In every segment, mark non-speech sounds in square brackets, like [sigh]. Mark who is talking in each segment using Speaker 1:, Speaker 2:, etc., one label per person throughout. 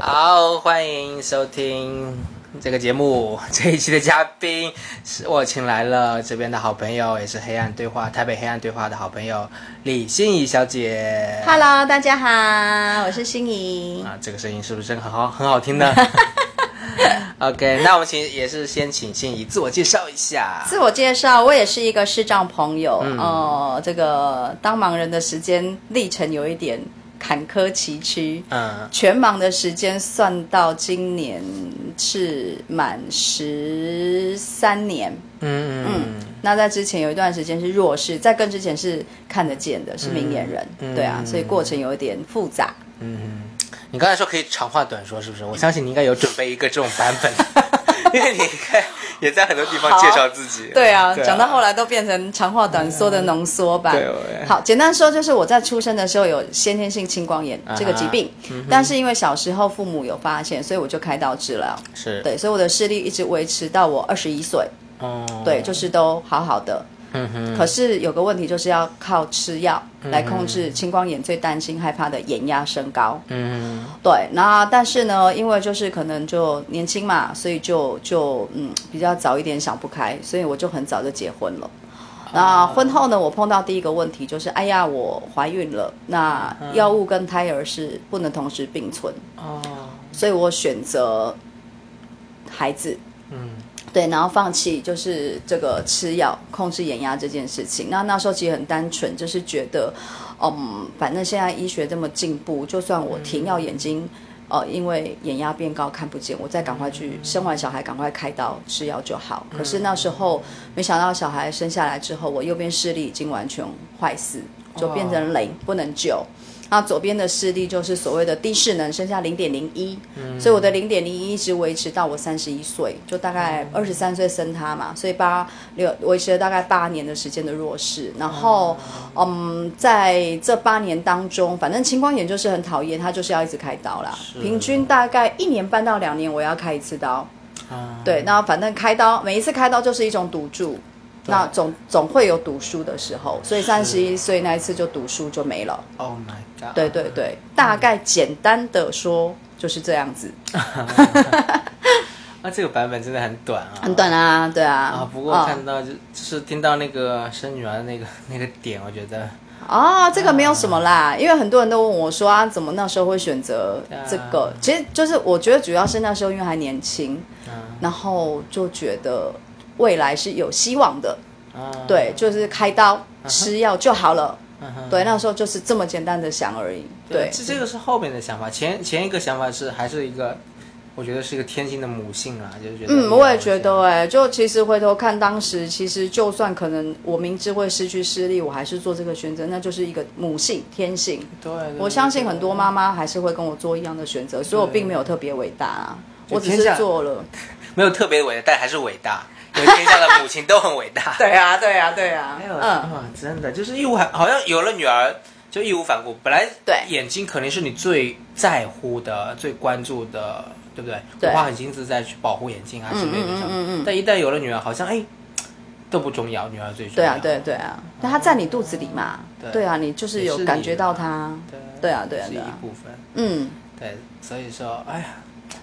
Speaker 1: 好，欢迎收听这个节目。[laughs] 这一期的嘉宾是我请来了这边的好朋友，也是黑暗对话台北黑暗对话的好朋友李心怡小姐。
Speaker 2: Hello，大家好，我是心怡。
Speaker 1: 啊，这个声音是不是真的很好很好听呢？[laughs] OK，那我们请也是先请心怡自我介绍一下。
Speaker 2: 自我介绍，我也是一个视障朋友。
Speaker 1: 嗯
Speaker 2: 呃，这个当盲人的时间历程有一点坎坷崎岖。
Speaker 1: 嗯
Speaker 2: 全盲的时间算到今年是满十三年。
Speaker 1: 嗯嗯
Speaker 2: 那在之前有一段时间是弱势，在更之前是看得见的，是明眼人。
Speaker 1: 嗯
Speaker 2: 对啊
Speaker 1: 嗯，
Speaker 2: 所以过程有一点复杂。
Speaker 1: 嗯，你刚才说可以长话短说，是不是？我相信你应该有准备一个这种版本，[laughs] [laughs] 因为你看也在很多地方介绍自己。
Speaker 2: 对啊，讲到后来都变成长话短说的浓缩版。好，简单说就是我在出生的时候有先天性青光眼这个疾病，但是因为小时候父母有发现，所以我就开刀治疗。
Speaker 1: 是，
Speaker 2: 对，所以我的视力一直维持到我二十一岁，
Speaker 1: 哦，
Speaker 2: 对，就是都好好的。
Speaker 1: 嗯哼，
Speaker 2: 可是有个问题就是要靠吃药来控制青光眼最担心害怕的眼压升高。
Speaker 1: 嗯
Speaker 2: 对，那但是呢，因为就是可能就年轻嘛，所以就就嗯比较早一点想不开，所以我就很早就结婚了。那婚后呢，我碰到第一个问题就是，哎呀，我怀孕了，那药物跟胎儿是不能同时并存，
Speaker 1: 哦，
Speaker 2: 所以我选择孩子。
Speaker 1: 嗯
Speaker 2: 对，然后放弃就是这个吃药控制眼压这件事情。那那时候其实很单纯，就是觉得，嗯，反正现在医学这么进步，就算我停药，眼睛呃因为眼压变高看不见，我再赶快去生完小孩，赶快开刀吃药就好。可是那时候没想到小孩生下来之后，我右边视力已经完全坏死，就变成零，不能救。那左边的视力就是所谓的低视能，剩下零点零一，所以我的零点零一一直维持到我三十一岁，就大概二十三岁生他嘛，所以八六维持了大概八年的时间的弱视。然后，嗯，在这八年当中，反正青光眼就是很讨厌，他就是要一直开刀啦，平均大概一年半到两年我要开一次刀。
Speaker 1: 啊，
Speaker 2: 对，那反正开刀每一次开刀就是一种赌注，那总总会有赌输的时候，所以三十一岁那一次就赌输就没了。
Speaker 1: ，Oh my god，
Speaker 2: 对对对，大概简单的说就是这样子，[laughs]
Speaker 1: 那，这个版本真的很短啊，
Speaker 2: 很短啊，对啊。
Speaker 1: 啊。不过
Speaker 2: 哦
Speaker 1: 看到就就是听到那个生女儿的那个 [laughs] 那个点，我觉得
Speaker 2: 哦，这个没有什么啦，因为很多人都问我说啊，怎么那时候会选择这个？
Speaker 1: 啊
Speaker 2: 其实就是我觉得主要是那时候因为还年轻，
Speaker 1: 嗯
Speaker 2: 然后就觉得未来是有希望的，
Speaker 1: 啊，
Speaker 2: 对，就是开刀吃药就好了。
Speaker 1: 嗯
Speaker 2: 对，那时候就是这么简单的想而已。对，
Speaker 1: 这这个是后面的想法，前前一个想法是还是一个，我觉得是一个天性的母性啊，就是觉得
Speaker 2: 嗯，我也觉得哎、就其实回头看当时，其实就算可能我明知会失去视力，我还是做这个选择，那就是一个母性天性。
Speaker 1: 对，对
Speaker 2: 我相信很多妈妈还是会跟我做一样的选择，所以我并没有特别伟大啊，我只是做了。[laughs]
Speaker 1: 没有特别伟大，但还是伟大，因为天下的母亲都很伟大。[laughs]
Speaker 2: 对啊，对啊，对啊，
Speaker 1: 没有，
Speaker 2: 嗯，
Speaker 1: 啊，真的就是义无反，好像有了女儿就义无反顾。本来
Speaker 2: 对
Speaker 1: 眼睛肯定是你最在乎的、最关注的，对不对？
Speaker 2: 对
Speaker 1: 花很心思在去保护眼睛啊之类的上。
Speaker 2: 嗯嗯嗯嗯
Speaker 1: 但一旦有了女儿，好像哎都不重要，女儿最重要。
Speaker 2: 对啊，对对啊，但她在你肚子里嘛，
Speaker 1: 对
Speaker 2: 对啊，你就是有感觉到她，
Speaker 1: 对
Speaker 2: 对啊对啊
Speaker 1: 是
Speaker 2: 对啊
Speaker 1: 一部分。
Speaker 2: 嗯，
Speaker 1: 对，所以说，哎呀，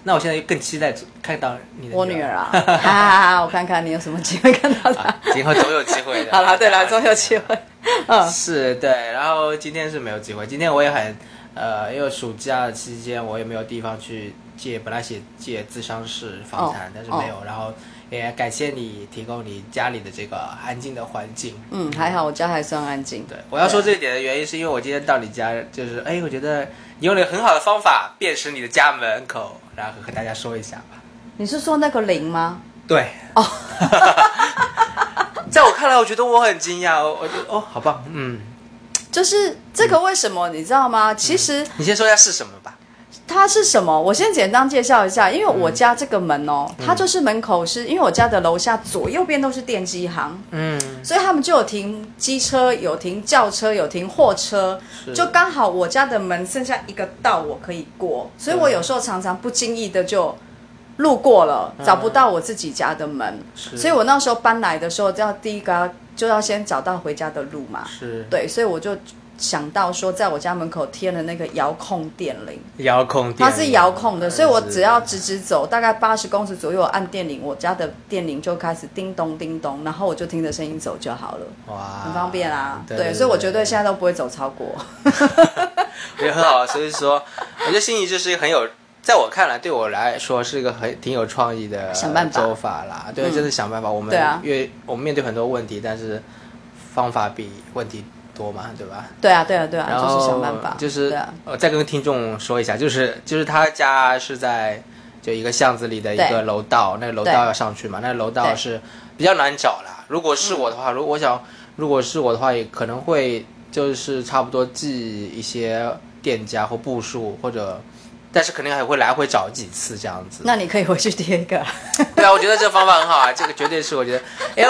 Speaker 1: 那我现在更期待看到你的
Speaker 2: 我女儿啊，[laughs] 哈哈哈，我看看你有什么机会看到她。
Speaker 1: 啊，今后总有机会的。
Speaker 2: 好了，对了，总有机会。嗯，
Speaker 1: 是对，然后今天是没有机会，今天我也很呃，因为暑假期间我也没有地方去借，本来写借智商室访谈，
Speaker 2: 哦
Speaker 1: 但是没有，然后也感谢你提供你家里的这个安静的环境。
Speaker 2: 嗯，还好我家还算安静。
Speaker 1: 对，我要说这一点的原因是因为我今天到你家，就是哎，我觉得你用了很好的方法辨识你的家门口，然后和大家说一下吧。
Speaker 2: 你是说那个零吗？
Speaker 1: 对，哦，[laughs] 在我看来，我觉得我很惊讶，我我就哦，好棒，嗯，
Speaker 2: 就是这个为什么你知道吗？其实
Speaker 1: 你先说一下是什么吧。
Speaker 2: 它是什么？我先简单介绍一下，因为我家这个门哦，它就是门口是因为我家的楼下左右边都是电机行，
Speaker 1: 嗯，
Speaker 2: 所以他们就有停机车，有停轿车，有停货车，就刚好我家的门剩下一个道我可以过，所以我有时候常常不经意的就路过了，找不到我自己家的门，
Speaker 1: 是。
Speaker 2: 所以我那时候搬来的时候，要第一个就要先找到回家的路嘛。
Speaker 1: 是，
Speaker 2: 对，所以我就想到说，在我家门口贴了那个遥控电铃，
Speaker 1: 遥控
Speaker 2: 它是遥控的，所以我只要直直走，大概八十公尺左右按电铃，我家的电铃就开始叮咚叮咚，然后我就听着声音走就好了，
Speaker 1: 哇，
Speaker 2: 很方便啊。
Speaker 1: 对
Speaker 2: 对，所以我绝对现在都不会走超过。[laughs]
Speaker 1: 也很好，所以说，我觉得心仪就是一个很有，在我看来，对我来说是一个很挺有创意的
Speaker 2: 想办法
Speaker 1: 做法啦。对，
Speaker 2: 嗯
Speaker 1: 就是想办法。我们
Speaker 2: 对啊
Speaker 1: 越我们面对很多问题，但是方法比问题多嘛，对吧？
Speaker 2: 对啊，对啊，对啊，就是想办法。
Speaker 1: 就是
Speaker 2: 啊，
Speaker 1: 呃，再跟听众说一下，就是就是他家是在就一个巷子里的一个楼道，那个楼道要上去嘛，那个楼道是比较难找啦。如果是我的话，如果我想如果是我的话，也可能会就是差不多记一些店家或步数或者。但是肯定还会来回找几次这样子。
Speaker 2: 那你可以回去贴一个。
Speaker 1: 对啊，我觉得这个方法很好啊，这个绝对是我觉得，因为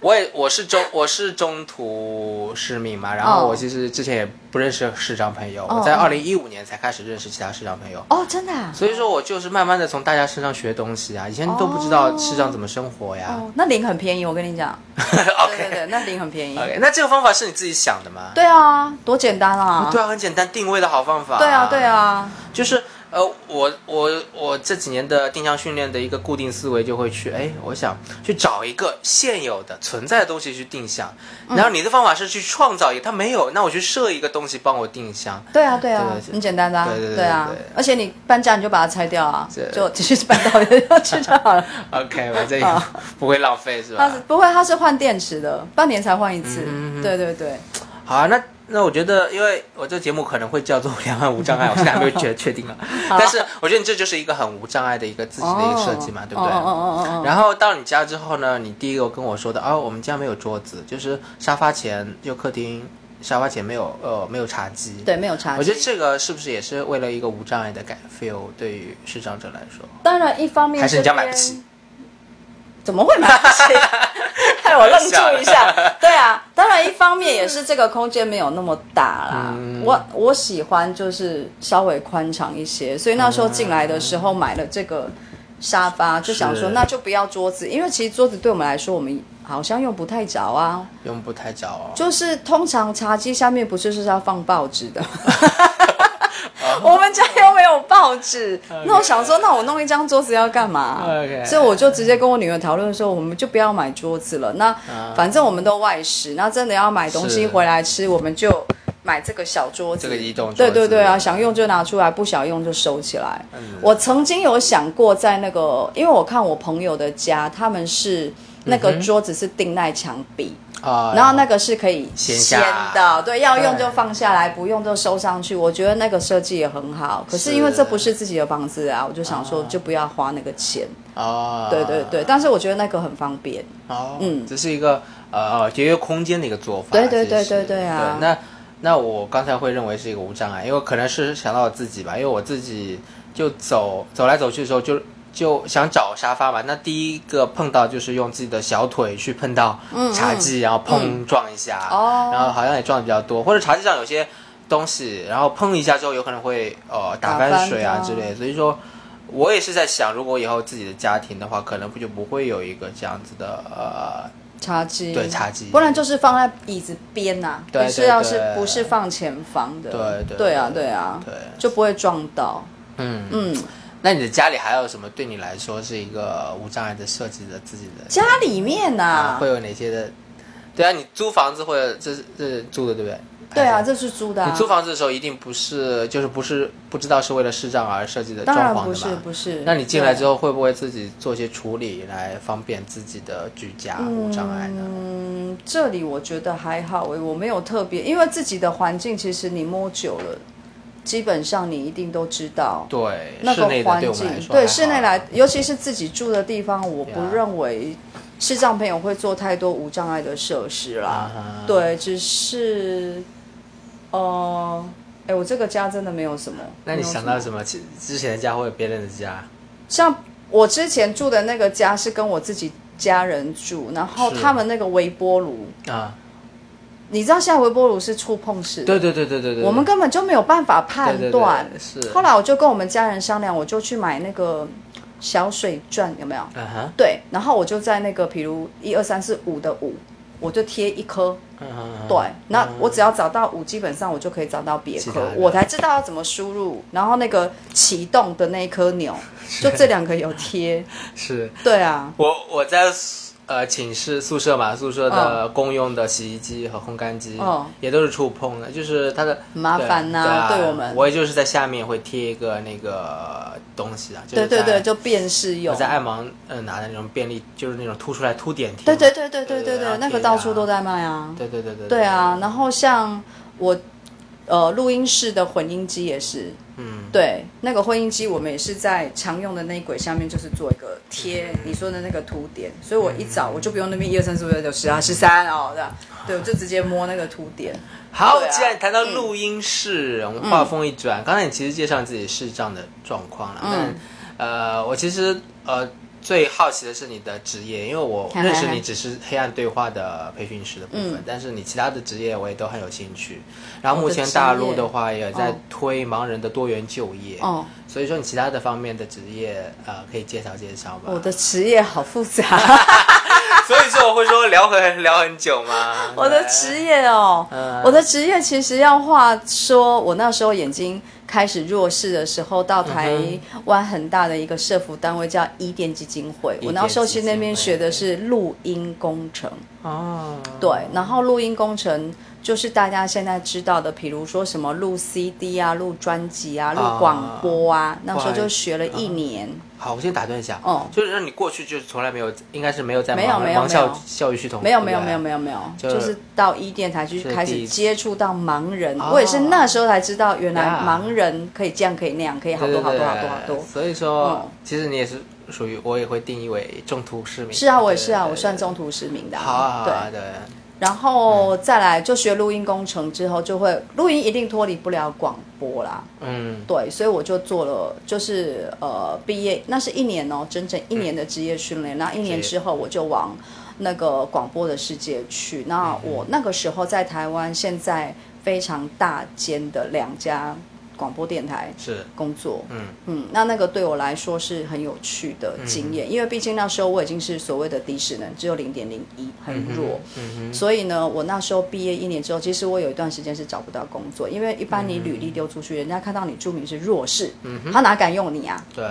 Speaker 1: 我也我是中我是中途市民嘛，然后
Speaker 2: 哦
Speaker 1: 我其实之前也不认识市长朋友，
Speaker 2: 哦
Speaker 1: 我在二零一五年才开始认识其他市长朋友，
Speaker 2: 哦，真的啊。
Speaker 1: 所以说我就是慢慢的从大家身上学东西啊，以前都不知道市长怎么生活呀。
Speaker 2: 哦，那零很便宜，我跟你讲。[laughs] 对对
Speaker 1: OK
Speaker 2: 对，那零很便宜。
Speaker 1: OK，那这个方法是你自己想的吗？
Speaker 2: 对啊，多简单啊！
Speaker 1: 对啊，很简单，定位的好方法。
Speaker 2: 对啊，对，啊，
Speaker 1: 就是呃，我我我这几年的定向训练的一个固定思维就会去，哎，我想去找一个现有的存在的东西去定向，
Speaker 2: 嗯
Speaker 1: 然后你的方法是去创造一个，它没有，那我去设一个东西帮我定向。
Speaker 2: 对啊，对啊很简单的啊，
Speaker 1: 对对对
Speaker 2: 啊。而且你搬家你就把它拆掉啊，就继续搬到原地去就好了。[laughs]
Speaker 1: OK，反正也
Speaker 2: 好
Speaker 1: 不会浪费是吧
Speaker 2: 它是？不会，它是换电池的，半年才换一次。
Speaker 1: 嗯
Speaker 2: 对对对，
Speaker 1: 好啊，那那我觉得，因为我这个节目可能会叫做 [laughs] “两岸无障碍”，我现在还没有确确定啊。[laughs] 但是我觉得你这就是一个很无障碍的一个自己的一个设计嘛，对不对？
Speaker 2: 哦哦哦。
Speaker 1: 然后到你家之后呢，你第一个跟我说的，哦，我们家没有桌子，就是沙发前就客厅沙发前没有呃没有茶几。
Speaker 2: 对，没有茶几。
Speaker 1: 我觉得这个是不是也是为了一个无障碍的感 feel 对于视障者来说？
Speaker 2: 当然一方面
Speaker 1: 还是你家买不起？
Speaker 2: 怎么会买不起？[laughs] 害我愣住一下。对啊，当然一方面也是这个空间没有那么大啦。
Speaker 1: 嗯
Speaker 2: 我我喜欢就是稍微宽敞一些，所以那时候进来的时候买了这个沙发，就想说那就不要桌子，因为其实桌子对我们来说，我们好像用不太着啊。
Speaker 1: 用不太着啊。
Speaker 2: 就是通常茶几下面不是是要放报纸的。[laughs] [laughs] 我们家又没有报纸，[laughs] 那我想说，那我弄一张桌子要干嘛？所以我就直接跟我女儿讨论说，我们就不要买桌子了。那反正我们都外食，那真的要买东西回来吃，我们就买这个小桌子。
Speaker 1: 这个移动桌子。
Speaker 2: 对对对啊，想用就拿出来，不想用就收起来。
Speaker 1: 嗯。
Speaker 2: 我曾经有想过，在那个，因为我看我朋友的家，他们是那个桌子是钉在墙壁。
Speaker 1: 啊，
Speaker 2: 然后那个是可以
Speaker 1: 掀
Speaker 2: 的，对，要用就放下来，不用就收上去。我觉得那个设计也很好，可是因为这不是自己的房子啊，我就想说就不要花那个钱。
Speaker 1: 哦，
Speaker 2: 对对对，但是我觉得那个很方便。
Speaker 1: 哦，
Speaker 2: 嗯
Speaker 1: 这是一个呃节约空间的一个做法。
Speaker 2: 对对对对对啊
Speaker 1: 那那我刚才会认为是一个无障碍，因为可能是想到我自己吧，因为我自己就走走来走去的时候就。就想找沙发嘛，那第一个碰到就是用自己的小腿去碰到茶几，然后碰撞一下，然后好像也撞的比较多，或者茶几上有些东西，然后碰一下之后有可能会呃打
Speaker 2: 打翻
Speaker 1: 翻水啊之类的，所以说我也是在想，如果以后自己的家庭的话，可能不就不会有一个这样子的呃
Speaker 2: 茶几，
Speaker 1: 对茶几
Speaker 2: 不然就是放在椅子边呐、
Speaker 1: 对
Speaker 2: 不是要是不是放前方的？
Speaker 1: 对对
Speaker 2: 对啊
Speaker 1: 对
Speaker 2: 对啊，
Speaker 1: 对，
Speaker 2: 就不会撞到。
Speaker 1: 嗯，
Speaker 2: 嗯，
Speaker 1: 那你的家里还有什么对你来说是一个无障碍的设计的自己的
Speaker 2: 家里面呢、
Speaker 1: 啊？会有哪些的？对啊，你租房子或者这是租的对不对？
Speaker 2: 对啊，这是租的、啊。
Speaker 1: 你租房子的时候一定不是就是不是不知道是为了视障而设计的
Speaker 2: 当
Speaker 1: 装潢的
Speaker 2: 然不是？不是。
Speaker 1: 那你进来之
Speaker 2: 后。
Speaker 1: 会不会自己做一些处理来方便自己的居家无障碍呢？
Speaker 2: 嗯，这里我觉得还好诶，我没有特别，因为自己的环境其实你摸久了，基本上你一定都知道
Speaker 1: 对，
Speaker 2: 那个环境
Speaker 1: 对
Speaker 2: 室内来，尤其是自己住的地方，我不认为视障朋友会做太多无障碍的设施啦。对，只是，呃，哎，我这个家真的没有什么。
Speaker 1: 那你想到什么？其之前的家或者别人的家？
Speaker 2: 像我之前住的那个家是跟我自己家人住，然后他们那个微波炉，
Speaker 1: 啊，
Speaker 2: 你知道现在微波炉是触碰式的，
Speaker 1: 对对对对对对，
Speaker 2: 我们根本就没有办法判
Speaker 1: 对对
Speaker 2: 断。
Speaker 1: 对是。
Speaker 2: 后来我就跟我们家人商量，我就去买那个小水钻，有没有？
Speaker 1: 嗯哼，
Speaker 2: 对，然后我就在那个比如一二三四五的五我就贴一颗。对，那我只要找到五，基本上我就可以找到别科
Speaker 1: 其他的，
Speaker 2: 我才知道要怎么输入，然后那个启动的那一颗钮，就这两个有贴。[laughs]
Speaker 1: 是。
Speaker 2: 对啊，
Speaker 1: 我我在呃，寝室宿舍嘛，宿舍的公用的洗衣机和烘干机，也都是触碰的，就是它的
Speaker 2: 麻烦呐，
Speaker 1: 对
Speaker 2: 我们，
Speaker 1: 我也就是在下面会贴一个那个东西啊。
Speaker 2: 对对对，就便是用。
Speaker 1: 我在爱芒呃拿的那种便利，就是那种凸出来凸点贴。
Speaker 2: 对对对对对对
Speaker 1: 对，
Speaker 2: 那个到处都在卖啊。
Speaker 1: 对对对对。
Speaker 2: 对啊，然后像我呃录音室的混音机也是。对，那个混音机我们也是在常用的那一轨下面，就是做一个贴你说的那个凸点，所以我一早我就不用那边一二三四五六九十啊十三哦这样，对，我就直接摸那个凸点。
Speaker 1: 好，
Speaker 2: 啊。
Speaker 1: 既然谈到录音室，我们话锋一转，刚才你其实介绍自己视障的状况了，
Speaker 2: 嗯。
Speaker 1: 呃，我其实呃最好奇的是你的职业，因为我认识你只是黑暗对话的培训师的部分，
Speaker 2: 嗯。
Speaker 1: 但是你其他的职业我也都很有兴趣。然后目前大陆的话也在
Speaker 2: 哦。
Speaker 1: 推盲人的多元就业，
Speaker 2: 哦，
Speaker 1: 所以说你其他的方面的职业呃可以介绍介绍吗？
Speaker 2: 我的职业好复杂，[laughs]
Speaker 1: 所以说我会说聊很聊很久吗？[laughs]
Speaker 2: 我的职业哦，
Speaker 1: 嗯。
Speaker 2: 我的职业其实要话说，我那时候眼睛开始弱势的时候，到台湾很大的一个社服单位叫伊甸基金会，我那时候去那边学的是录音工程。
Speaker 1: 哦，
Speaker 2: 对，然后录音工程就是大家现在知道的，比如说什么录 CD 啊、录专辑啊、录
Speaker 1: 啊
Speaker 2: 广播啊，那时候就学了一年。
Speaker 1: 好，我先打断一下，
Speaker 2: 哦。
Speaker 1: 就是让你过去就是从来没有，应该是没有在
Speaker 2: 没有没有没有。
Speaker 1: 校教育系统，
Speaker 2: 没有没有没有没有没有，
Speaker 1: 就
Speaker 2: 就是到一店才去开始接触到盲人，
Speaker 1: 哦
Speaker 2: 我也是那时候才知道，原来盲人可以这样可以那样，可以好多好多好多好多。
Speaker 1: 所以说
Speaker 2: 嗯，
Speaker 1: 其实你也是属于我也会定义为中途失明。
Speaker 2: 是啊，我也是啊，我算。中途失明的啊。
Speaker 1: 好啊，好。啊，对，
Speaker 2: 然后再来就学录音工程之后，就会录音一定脱离不了广播啦。
Speaker 1: 嗯，
Speaker 2: 对，所以我就做了，就是呃，毕业那是一年哦，整整一年的职业训练。那、一年之后，我就往那个广播的世界去。那我那个时候在台湾，现在非常大间的两家广播电台
Speaker 1: 是，
Speaker 2: 工作。
Speaker 1: 嗯
Speaker 2: 嗯，那那个对我来说是很有趣的经验，因为毕竟那时候我已经是所谓的低势能，只有零点零一，很弱。
Speaker 1: 嗯
Speaker 2: 所以呢，我那时候毕业一年之后，其实我有一段时间是找不到工作，因为一般你履历丢出去，人家看到你注明是弱势，他哪敢用你啊？
Speaker 1: 哼，对，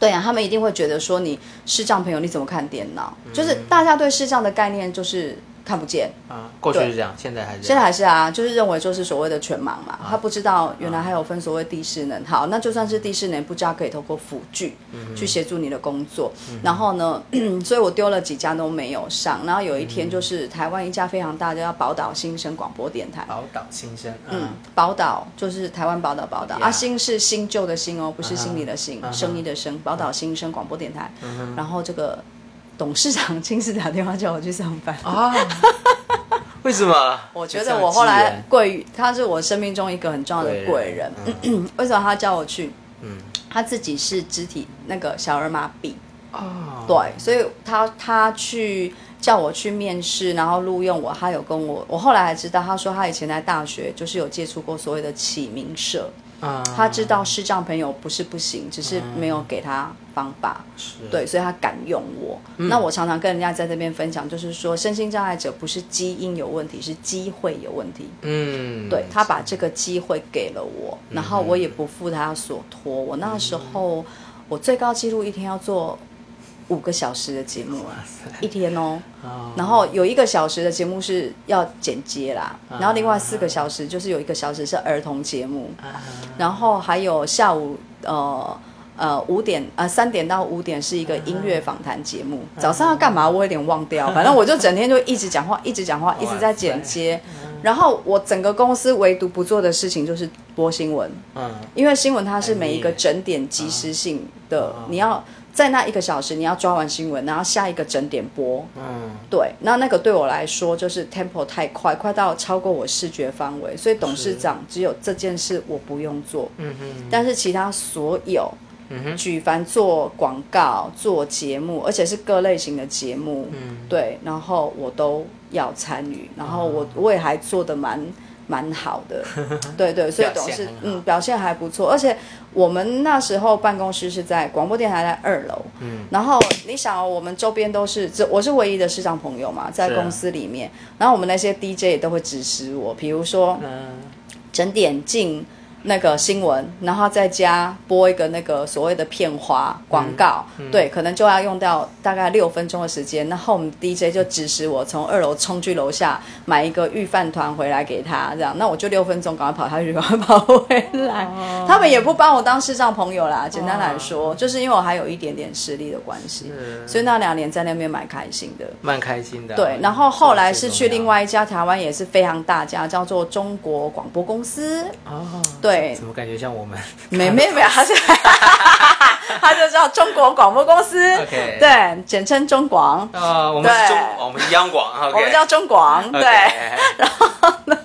Speaker 2: 对啊，他们一定会觉得说你视障朋友你怎么看电脑？
Speaker 1: 嗯
Speaker 2: 就是大家对视障的概念就是看不见，
Speaker 1: 啊，过去是这样，现在还是这
Speaker 2: 现在
Speaker 1: 样。
Speaker 2: 还是啊，就是认为就是所谓的全盲嘛，他不知道原来还有分所谓低势能。好，那就算是低势能，不知道可以透过辅具去协助你的工作。然后呢，[clears throat] 所以我丢了几家都没有上。然后有一天就是台湾一家非常大的叫宝岛新生广播电台。
Speaker 1: 宝岛新生，
Speaker 2: 嗯
Speaker 1: 嗯，，
Speaker 2: 宝岛就是台湾宝岛，宝岛。啊，新是新旧的新哦，不是心理的新生意的生，宝岛新生广播电台。然后这个董事长亲自打电话叫我去上班。
Speaker 1: 啊，[laughs] 为什么？
Speaker 2: 我觉得我后来贵于他是我生命中一个很重要的贵人。[clears throat] 为什么他叫我去？
Speaker 1: 嗯，
Speaker 2: 他自己是肢体那个小儿麻痹，
Speaker 1: 哦，
Speaker 2: 对，所以他他去叫我去面试，然后录用我。他有跟我，我后来还知道，他说他以前在大学就是有接触过所谓的启明社，
Speaker 1: 啊，
Speaker 2: 他知道视障朋友不是不行，只是没有给他方法。
Speaker 1: 嗯，
Speaker 2: 对，所以他敢用我。那我常常跟人家在这边分享，就是说，身心障碍者不是基因有问题，是机会有问题。
Speaker 1: 嗯，
Speaker 2: 对他把这个机会给了我，然后我也不负他所托。我那时候我最高纪录一天要做五个小时的节目啊，一天哦。
Speaker 1: 哦，
Speaker 2: 然后有一个小时的节目是要剪接啦，然后另外四个小时就是有一个小时是儿童节目，然后还有下午呃。呃，五点呃三点到五点是一个音乐访谈节目。早上要干嘛？我有点忘掉。[laughs] 反正我就整天就一直讲话，一直讲话，一直在剪接。然后我整个公司唯独不做的事情就是播新闻，
Speaker 1: 嗯，
Speaker 2: 因为新闻它是每一个整点及时性的，你要在那一个小时你要抓完新闻，然后下一个整点播。
Speaker 1: 嗯，
Speaker 2: 对，那那个对我来说就是 tempo 太快，快到超过我视觉范围，所以董事长只有这件事我不用做，
Speaker 1: 嗯哼，
Speaker 2: 但是其他所有，
Speaker 1: 嗯，
Speaker 2: 举凡做广告、做节目，而且是各类型的节目，
Speaker 1: 嗯，
Speaker 2: 对，然后我都要参与，然后我我也还做的蛮蛮好的，[laughs] 对对，所以董事
Speaker 1: 表现很好。
Speaker 2: 嗯表现还不错，而且我们那时候办公室是在广播电台在二楼，嗯，然后你想、哦，我们周边都是这我是唯一的市长朋友嘛，在公司里面，然后我们那些 DJ 也都会指使我，比如说
Speaker 1: 嗯，
Speaker 2: 整点进那个新闻，然后再加播一个那个所谓的片花广告，对，可能就要用到大概六分钟的时间。那后我们 DJ 就指使我从二楼冲去楼下买一个御饭团回来给他，这样，那我就六分钟赶快跑下去，赶快跑回来。他们也不帮我当视障朋友啦，简单来说，就是因为我还有一点点实力的关系，
Speaker 1: 是
Speaker 2: 所以那两年在那边蛮开心的。
Speaker 1: 蛮开心的。
Speaker 2: 对，然后后来是去另外一家台湾也是非常大家，叫做中国广播公司。
Speaker 1: 哦，
Speaker 2: 对
Speaker 1: 怎，么感觉像我们？
Speaker 2: 没 [laughs] 没没，他是他就叫中国广播公司。对，简称中广，
Speaker 1: 呃，我们是
Speaker 2: 对。
Speaker 1: 中，我们是央广
Speaker 2: 我们叫中广，对。
Speaker 1: 然后呢？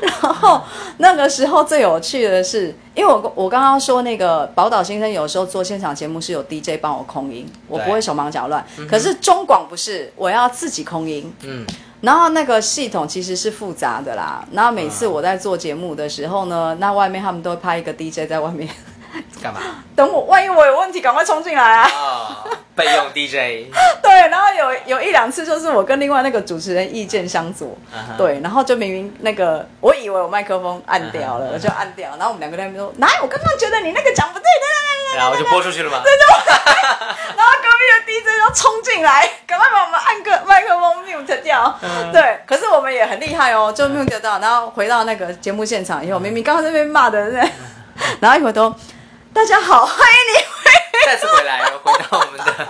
Speaker 1: [laughs]
Speaker 2: 然后那个时候最有趣的是，因为我我刚刚说那个宝岛先生有时候做现场节目是有 DJ 帮我空音，我不会手忙脚乱。可是中广不是，我要自己空音。
Speaker 1: 嗯，
Speaker 2: 然后那个系统其实是复杂的啦。然后每次我在做节目的时候呢，那外面他们都会派一个 DJ 在外面
Speaker 1: 干嘛？
Speaker 2: 等我，万一我有问题，赶快冲进来啊！
Speaker 1: 哦，备用 DJ，[laughs]
Speaker 2: 对，然后有有一两次就是我跟另外那个主持人意见相左，对，然后就明明那个我以为我麦克风按掉了，我就按掉，然后我们两个在那边说，哪有？我刚刚觉得你那个讲不对，对对对对
Speaker 1: 然后就播出去了吗？
Speaker 2: 然后隔壁的 DJ 就冲进来，赶快把我们按个麦克风 mute 掉。
Speaker 1: 嗯
Speaker 2: 对，可是我们也很厉害哦，就 mute 掉，然后回到那个节目现场以后，明明刚刚那边骂的，那然后一会儿都大家好，欢迎你回。
Speaker 1: 再次回来，回到我们的。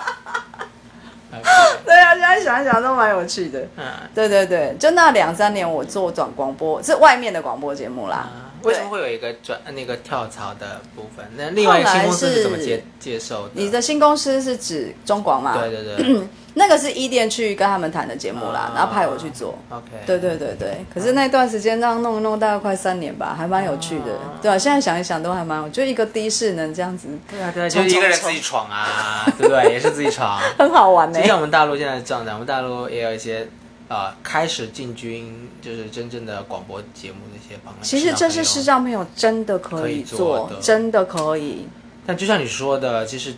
Speaker 1: [laughs]
Speaker 2: 对啊，现在想一想都蛮有趣的。
Speaker 1: 嗯，
Speaker 2: 对对对，就那两三年我做转广播，是外面的广播节目啦。
Speaker 1: 为什么会有一个转那个跳槽的部分？那另外一个新公司是怎么接接受的？
Speaker 2: 你的新公司是指中广嘛？
Speaker 1: 对对对 [clears throat]
Speaker 2: 那个是一店去跟他们谈的节目啦，
Speaker 1: 啊
Speaker 2: 然后派我去做。
Speaker 1: ，OK，
Speaker 2: 对对对对，可是那段时间这样弄弄，大概快三年吧，还蛮有趣的。对啊，现在想一想都还蛮有，就一个的士能这样子，
Speaker 1: 对啊对啊，就一个人自己闯啊，对不对？也是自己闯。[laughs]
Speaker 2: 很好玩呢、
Speaker 1: 就像我们大陆现在是这样的，我们大陆也有一些呃开始进军就是真正的广播节目那些朋友。
Speaker 2: 其实这是视
Speaker 1: 视
Speaker 2: 障朋友真的可以
Speaker 1: 做
Speaker 2: 做，
Speaker 1: 的
Speaker 2: 真的可以，
Speaker 1: 但就像你说的，其实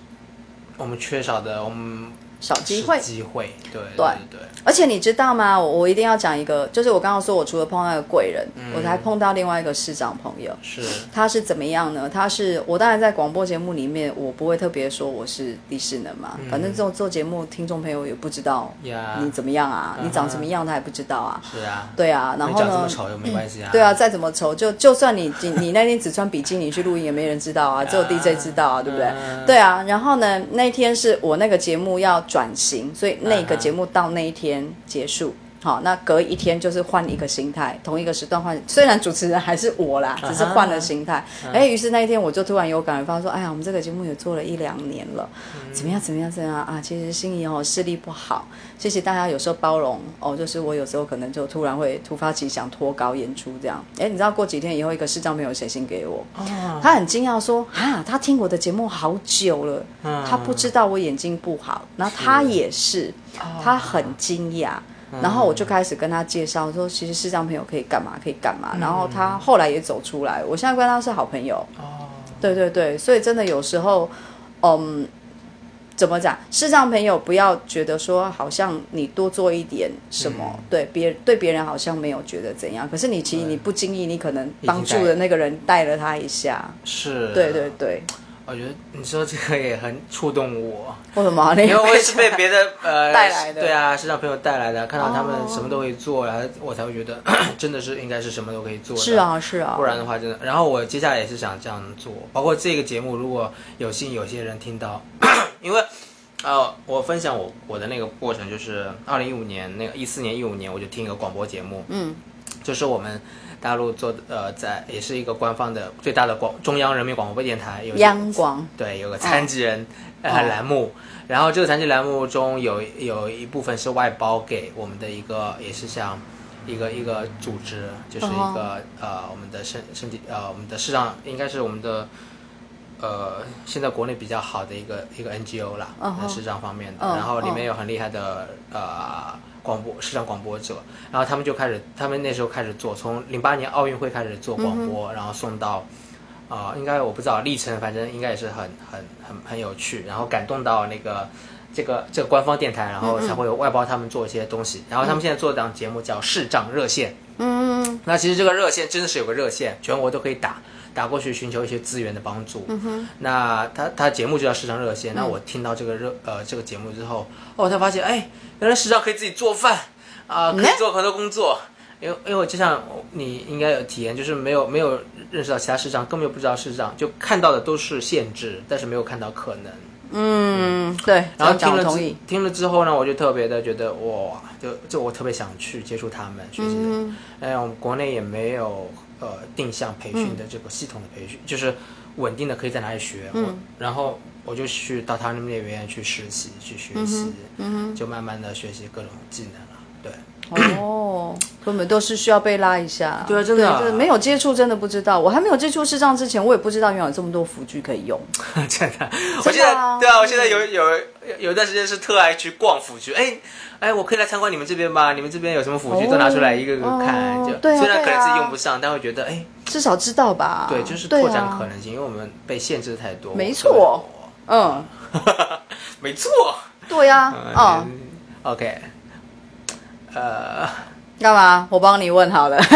Speaker 1: 我们缺少的，我们
Speaker 2: 少机会。
Speaker 1: 机会，对
Speaker 2: 对
Speaker 1: 对对，
Speaker 2: 而且你知道吗？我我一定要讲一个，就是我刚刚说，我除了碰到一个贵人，
Speaker 1: 嗯
Speaker 2: 我才碰到另外一个市长朋友。
Speaker 1: 是
Speaker 2: 他是怎么样呢？他是我当然在广播节目里面，我不会特别说我是第四能嘛，反正做做节目，听众朋友也不知道你怎么样啊，你长什么样他也不知道啊。
Speaker 1: 是啊，
Speaker 2: 对啊，然后呢？
Speaker 1: 长这么丑又没关系啊，
Speaker 2: 对啊，再怎么丑，就就算你你你那天只穿比基尼去录音，也没人知道啊，只有 DJ 知道啊，对不对？
Speaker 1: 嗯
Speaker 2: 对啊，然后呢，那天是我那个节目要转型，所以那个节目到那一天结束。好，那隔一天就是换一个心态，同一个时段换。虽然主持人还是我啦，只是换了心态。哎、于是那一天我就突然有感而发，说：“哎呀，我们这个节目也做了一两年了，怎么样？怎么样？怎么样啊？其实心仪哦视力不好，谢谢大家有时候包容哦。就是我有时候可能就突然会突发奇想脱稿演出这样。哎，你知道过几天以后，一个视障朋友写信给我，
Speaker 1: 哦，
Speaker 2: 他很惊讶说：啊，他听我的节目好久了，
Speaker 1: 嗯
Speaker 2: 他不知道我眼睛不好，然后他也是，他很惊讶。然后我就开始跟他介绍说，其实视障朋友可以干嘛，可以干嘛。然后他后来也走出来，我现在跟他是好朋友。
Speaker 1: 哦，
Speaker 2: 对对对，所以真的有时候，嗯，怎么讲？视障朋友不要觉得说，好像你多做一点什么，对别对别人好像没有觉得怎样，可是你其实你不经意，你可能帮助的那个人带了他一下。
Speaker 1: 是，
Speaker 2: 对对，对，
Speaker 1: 我觉得你说这个也很触动我，
Speaker 2: 为什么？因
Speaker 1: 因为我也是被别的 [laughs] 呃
Speaker 2: 带来的
Speaker 1: 对啊，市场朋友带来的，看到他们
Speaker 2: 哦
Speaker 1: 什么都可以做，然后我才会觉得 [clears throat] 真的是应该是什么都可以做的。
Speaker 2: 是啊是啊，
Speaker 1: 不然的话，真的。然后我接下来也是想这样做，包括这个节目，如果有幸有些人听到，[clears throat] 因为呃，我分享我我的那个过程，就是二零一五年那个一四年一五年，我就听一个广播节目，
Speaker 2: 嗯，
Speaker 1: 就是我们大陆做的呃，在也是一个官方的最大的广中央人民广播电台有
Speaker 2: 央广。
Speaker 1: 对，有个残疾人、
Speaker 2: 哦。
Speaker 1: 呃栏目，然后这个残疾栏目中有有一部分是外包给我们的一个，也是像一个一个组织，就是一个、
Speaker 2: 哦
Speaker 1: 呃我们的身身体呃我们的视障应该是我们的呃，现在国内比较好的一个一个 NGO 啦，
Speaker 2: 嗯哼。
Speaker 1: 呃视障方面的，
Speaker 2: 嗯
Speaker 1: 然后里面
Speaker 2: 嗯。
Speaker 1: 有很厉害的呃广播市场广播者，然后他们就开始，他们那时候开始做，从零八年奥运会开始做广播，然后送到。啊、应该我不知道历程，反正应该也是很很很很有趣，然后感动到那个这个这个官方电台，然后才会有外包他们做一些东西。然后他们现在做的档节目叫视障热线，
Speaker 2: 嗯。
Speaker 1: 那其实这个热线真的是有个热线，全国都可以打，打过去寻求一些资源的帮助。
Speaker 2: 嗯哼，
Speaker 1: 那他他节目就叫市场热线。那我听到这个热呃这个节目之后，哦，才发现哎，原来市场可以自己做饭啊、可以做很多工作。因为因为我就像你应该有体验，就是没有没有认识到其他市场，根本就不知道市场，就看到的都是限制，但是没有看到可能。
Speaker 2: 嗯，对，
Speaker 1: 然后听了。听了之后呢，我就特别的觉得哇，就就我特别想去接触他们学习的。
Speaker 2: 嗯
Speaker 1: 哎，我们国内也没有呃定向培训的这个系统的培训，就是稳定的可以在哪里学。然后我就去到他们那边去实习去学习，
Speaker 2: 嗯
Speaker 1: 就慢慢的学习各种技能了。对，
Speaker 2: 哼，哦，根本都是需要被拉一下。
Speaker 1: 对啊真的啊
Speaker 2: 对没有接触真的不知道。我还没有接触视障之前，我也不知道原来有这么多辅具可以用。[laughs]
Speaker 1: 真的，我现在
Speaker 2: 啊
Speaker 1: 对啊，我现在有有有有一段时间是特爱去逛辅具，哎哎，我可以来参观你们这边吗？你们这边有什么辅具
Speaker 2: 哦
Speaker 1: 都拿出来一个个看，
Speaker 2: 对啊
Speaker 1: 虽然可能自己用不上，但会觉得哎，
Speaker 2: 至少知道吧？
Speaker 1: 对，就是拓展
Speaker 2: 啊
Speaker 1: 可能性，因为我们被限制太多。
Speaker 2: 没错嗯，[laughs]
Speaker 1: 没错。
Speaker 2: 对呀，[laughs] 嗯，
Speaker 1: 嗯，OK，呃，
Speaker 2: 干嘛？我帮你问好了。[laughs]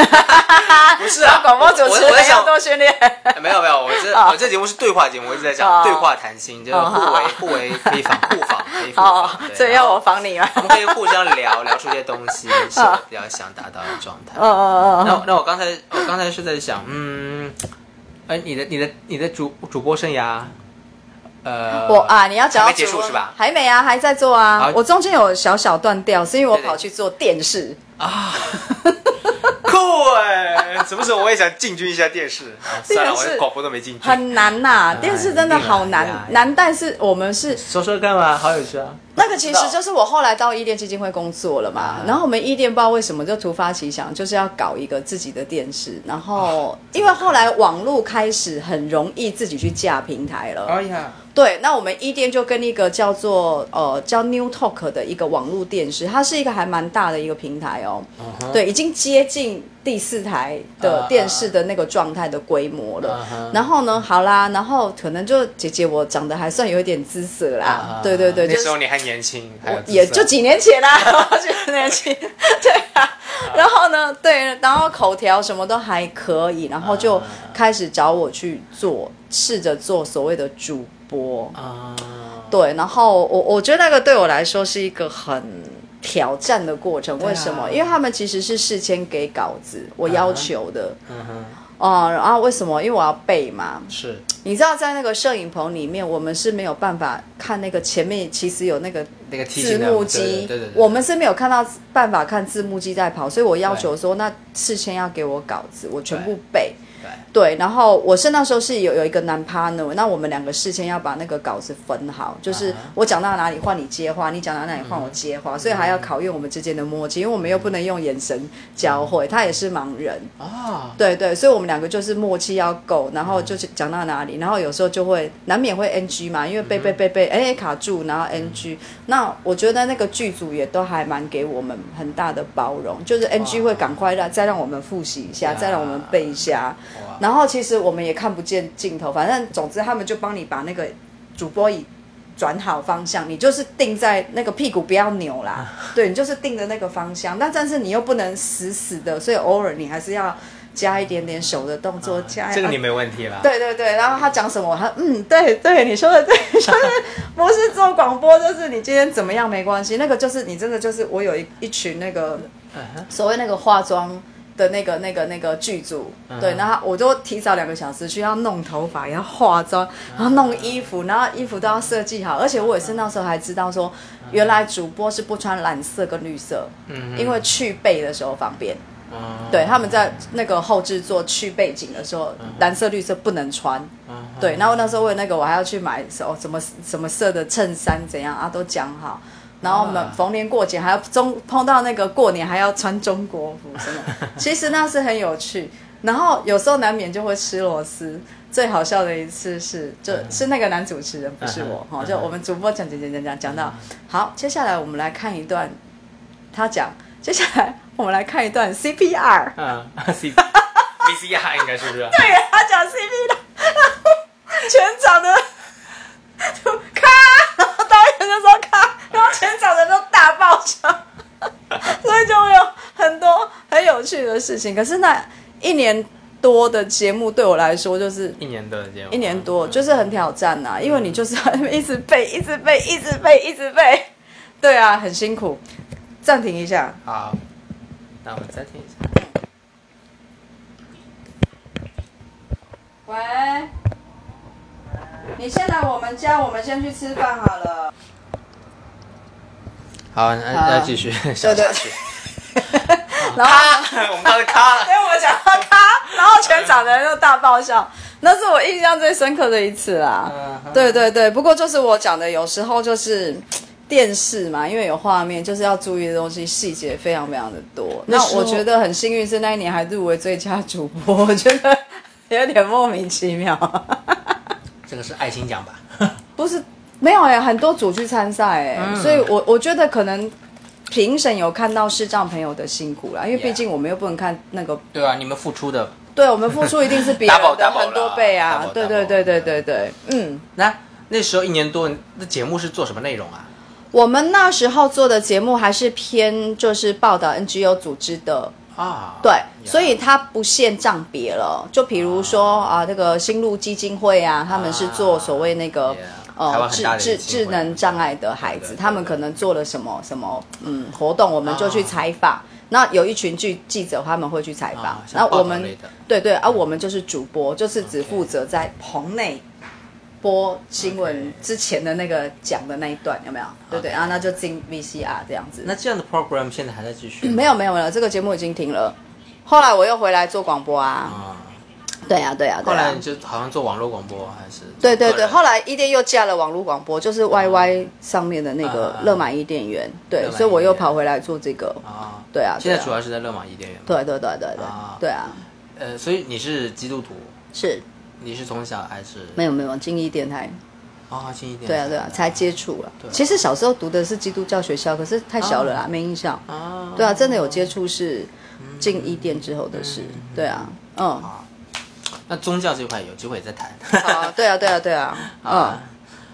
Speaker 1: 不是啊，
Speaker 2: 广播主持人要多训练。
Speaker 1: 没有没有，我这
Speaker 2: 哦 [laughs]
Speaker 1: 我这节目是对话节目，我一直在
Speaker 2: 哦
Speaker 1: 讲对话谈心，就是
Speaker 2: 哦
Speaker 1: 互为
Speaker 2: 好
Speaker 1: 互为可以防互访，可以互
Speaker 2: 哦
Speaker 1: 访，，对
Speaker 2: 所以要我。防你吗？
Speaker 1: 我们可以互相聊 [laughs] 聊出一些东西，是我比较想达到的状态。
Speaker 2: 嗯嗯嗯嗯。
Speaker 1: 那那我刚才我刚才是在想，嗯，哎，你的你的你的主主播生涯，呃，
Speaker 2: 我啊，你要
Speaker 1: 结束是吧？
Speaker 2: 还没啊，还在做啊
Speaker 1: 好。
Speaker 2: 我中间有小小断掉，是因为我跑去做电视。
Speaker 1: 啊，[laughs] 酷哎！什么时候我也想进军一下电视？[laughs] 啊、算了，我广播都没进去。
Speaker 2: 很难呐、电视真的好难，难。但是我们是
Speaker 1: 说说干嘛，好有趣啊！
Speaker 2: 那个，其实就是我后来到伊甸基金会工作了嘛。
Speaker 1: 啊
Speaker 2: 然后我们伊甸不知道为什么就突发奇想，就是要搞一个自己的电视。然后因为后来网络开始很容易自己去架平台了，
Speaker 1: 哎呀，
Speaker 2: 对，那我们一店就跟一个叫做呃叫 New Talk 的一个网络电视，它是一个还蛮大的一个平台哦。
Speaker 1: 嗯
Speaker 2: 对，已经接近第四台的电视的那个状态的规模了。然后呢，好啦，然后可能就姐姐我长得还算有一点姿色啦，
Speaker 1: 啊
Speaker 2: 对对对，
Speaker 1: 那
Speaker 2: 就是
Speaker 1: 时候你还年轻，
Speaker 2: 也就几年前啦，[laughs] 几年前，[laughs] 对啊。然后呢，对，然后口条什么都还可以，然后就开始找我去做，试着做所谓的主播。
Speaker 1: 啊，
Speaker 2: 对，然后我我觉得那个对我来说是一个很挑战的过程。为什么？因为他们其实是事先给稿子，我要求的。
Speaker 1: 嗯哼，
Speaker 2: 哦、然后为什么？因为我要背嘛。
Speaker 1: 是
Speaker 2: 你知道，在那个摄影棚里面，我们是没有办法看那个前面，其实有那个
Speaker 1: 那个梯
Speaker 2: 字幕机，
Speaker 1: 对对对，对
Speaker 2: 我们是没有看到办法看字幕机在跑，所以我要求说，那事先要给我稿子，我全部背。
Speaker 1: 对
Speaker 2: 对，然后我是那时候是有有一个男 partner，那我们两个事先要把那个稿子分好，就是我讲到哪里换你接话，你讲到哪里换我接话，所以还要考验我们之间的默契，因为我们又不能用眼神交汇，他也是盲人，
Speaker 1: 啊，
Speaker 2: 对对，所以我们两个就是默契要够，然后就是讲到哪里，然后有时候就会难免会 NG 嘛，因为背背背背，哎卡住，然后 NG。那我觉得那个剧组也都还蛮给我们很大的包容，就是 NG 会赶快让再让我们复习一下，再让我们背一下。
Speaker 1: 哇，
Speaker 2: 然后其实我们也看不见镜头，反正总之他们就帮你把那个主播椅转好方向，你就是定在那个屁股不要扭啦，[laughs] 对你就是定的那个方向。但但是你又不能死死的，所以偶尔你还是要加一点点手的动作，加
Speaker 1: 这个你没问题啦。
Speaker 2: 对对对，然后他讲什么，他嗯，对对，你说的对，就是不是做广播，就是你今天怎么样没关系，那个就是你真的就是我有一一群那个所谓那个化妆的那个那个那个剧组，
Speaker 1: 嗯。
Speaker 2: 对，然后我就提早两个小时去，要弄头发，要化妆，然后弄衣服，然后衣服都要设计好，而且我也是那时候还知道说，原来主播是不穿蓝色跟绿色，
Speaker 1: 嗯
Speaker 2: 因为去背的时候方便。
Speaker 1: 嗯
Speaker 2: 对，他们在那个后制作去背景的时候，蓝色、绿色不能穿。
Speaker 1: 嗯
Speaker 2: 对，然后那时候为了那个，我还要去买哦什么什么色的衬衫，怎样啊，都讲好。然后我们
Speaker 1: 啊。
Speaker 2: 逢年过节还要中碰到那个过年还要穿中国服什么，[laughs] 其实那是很有趣。然后有时候难免就会吃螺丝，最好笑的一次是，就是那个男主持人，不是我哈，就我们主播讲讲讲讲讲讲到，好，接下来我们来看一段，他讲，接下来我们来看一段 CPR，
Speaker 1: 嗯，[laughs] C VCR 应该是不是？
Speaker 2: 对，他讲 CPR，全场的就咔，然后导演就说咔，然后全场人都大爆笑，所以就会有很多很有趣的事情。可是那一年多的节目对我来说，就是
Speaker 1: 一年多的节目，
Speaker 2: 一年多就是很挑战呐、因为你就是要 [laughs] 一直背，一直背，一直背，一直背，对啊，很辛苦。暂停一下，
Speaker 1: 好，那我们再听一下。
Speaker 2: 喂，你先来我们家，我们先去吃饭好了。
Speaker 1: 好，那
Speaker 2: 好
Speaker 1: 那继续
Speaker 2: 对对
Speaker 1: 笑下去。[laughs]
Speaker 2: 然后，
Speaker 1: 我们到底咔了。[laughs]
Speaker 2: 因为我讲到他，然后全场的人都大爆笑，那是我印象最深刻的一次啦。对对对，不过就是我讲的，有时候就是电视嘛，因为有画面，就是要注意的东西细节非常非常的多。那
Speaker 1: 那
Speaker 2: 我觉得很幸运是那一年还入围最佳主播，[laughs] 我觉得有点莫名其妙。
Speaker 1: 这个是爱心奖吧？
Speaker 2: 不是没有哎、很多组去参赛哎、
Speaker 1: 嗯。
Speaker 2: 所以我我觉得可能评审有看到视障朋友的辛苦啦，因为毕竟我们又不能看那个
Speaker 1: 对啊，你们付出的。
Speaker 2: 对我们付出一定是比人的很多倍啊对对对对对对，嗯，
Speaker 1: 那那时候一年多，那节目是做什么内容啊？
Speaker 2: 我们那时候做的节目还是偏就是报道 NGO 组织的，
Speaker 1: 啊，
Speaker 2: 对所以它不限账别了，就比如说啊，这个新路基金会啊，他们是做所谓那个。呃，智智智能障碍的孩子，他们可能做了什么什么嗯活动，我们就去采访。那有一群记记者他们会去采访那我们对对，而、我们就是主播，就是只负责在棚内播新闻之前的那个讲的那一段，有没有？对对后那就进 VCR 这样子。
Speaker 1: 那这样的 program 现在还在继续吗？
Speaker 2: 没有没有没有，这个节目已经停了。后来我又回来做广播啊，
Speaker 1: 啊。
Speaker 2: 对呀、对呀、
Speaker 1: 后来就好像做网络广播还是？
Speaker 2: 对对对，后来。伊甸又架了网络广播，就是 YY 上面的那个
Speaker 1: 啊
Speaker 2: 乐满伊甸园，对所以我又跑回来做这个，
Speaker 1: 啊，
Speaker 2: 对啊，
Speaker 1: 现在主要是在乐满伊甸园嘛。
Speaker 2: 对对对对对
Speaker 1: 啊。
Speaker 2: 对啊，
Speaker 1: 呃，所以你是基督徒，
Speaker 2: 是。
Speaker 1: 你是从小还是？
Speaker 2: 没有没有金一电台，
Speaker 1: 啊，近一点。
Speaker 2: 对啊对啊，才接触了。其实小时候读的是基督教学校，可是太小了啦，没印象。
Speaker 1: 啊，
Speaker 2: 对啊，真的有接触是进伊甸之后的事，对啊，嗯，
Speaker 1: 那宗教这块有机会再谈。
Speaker 2: 啊，对啊对啊对啊，[laughs] 嗯。
Speaker 1: 啊。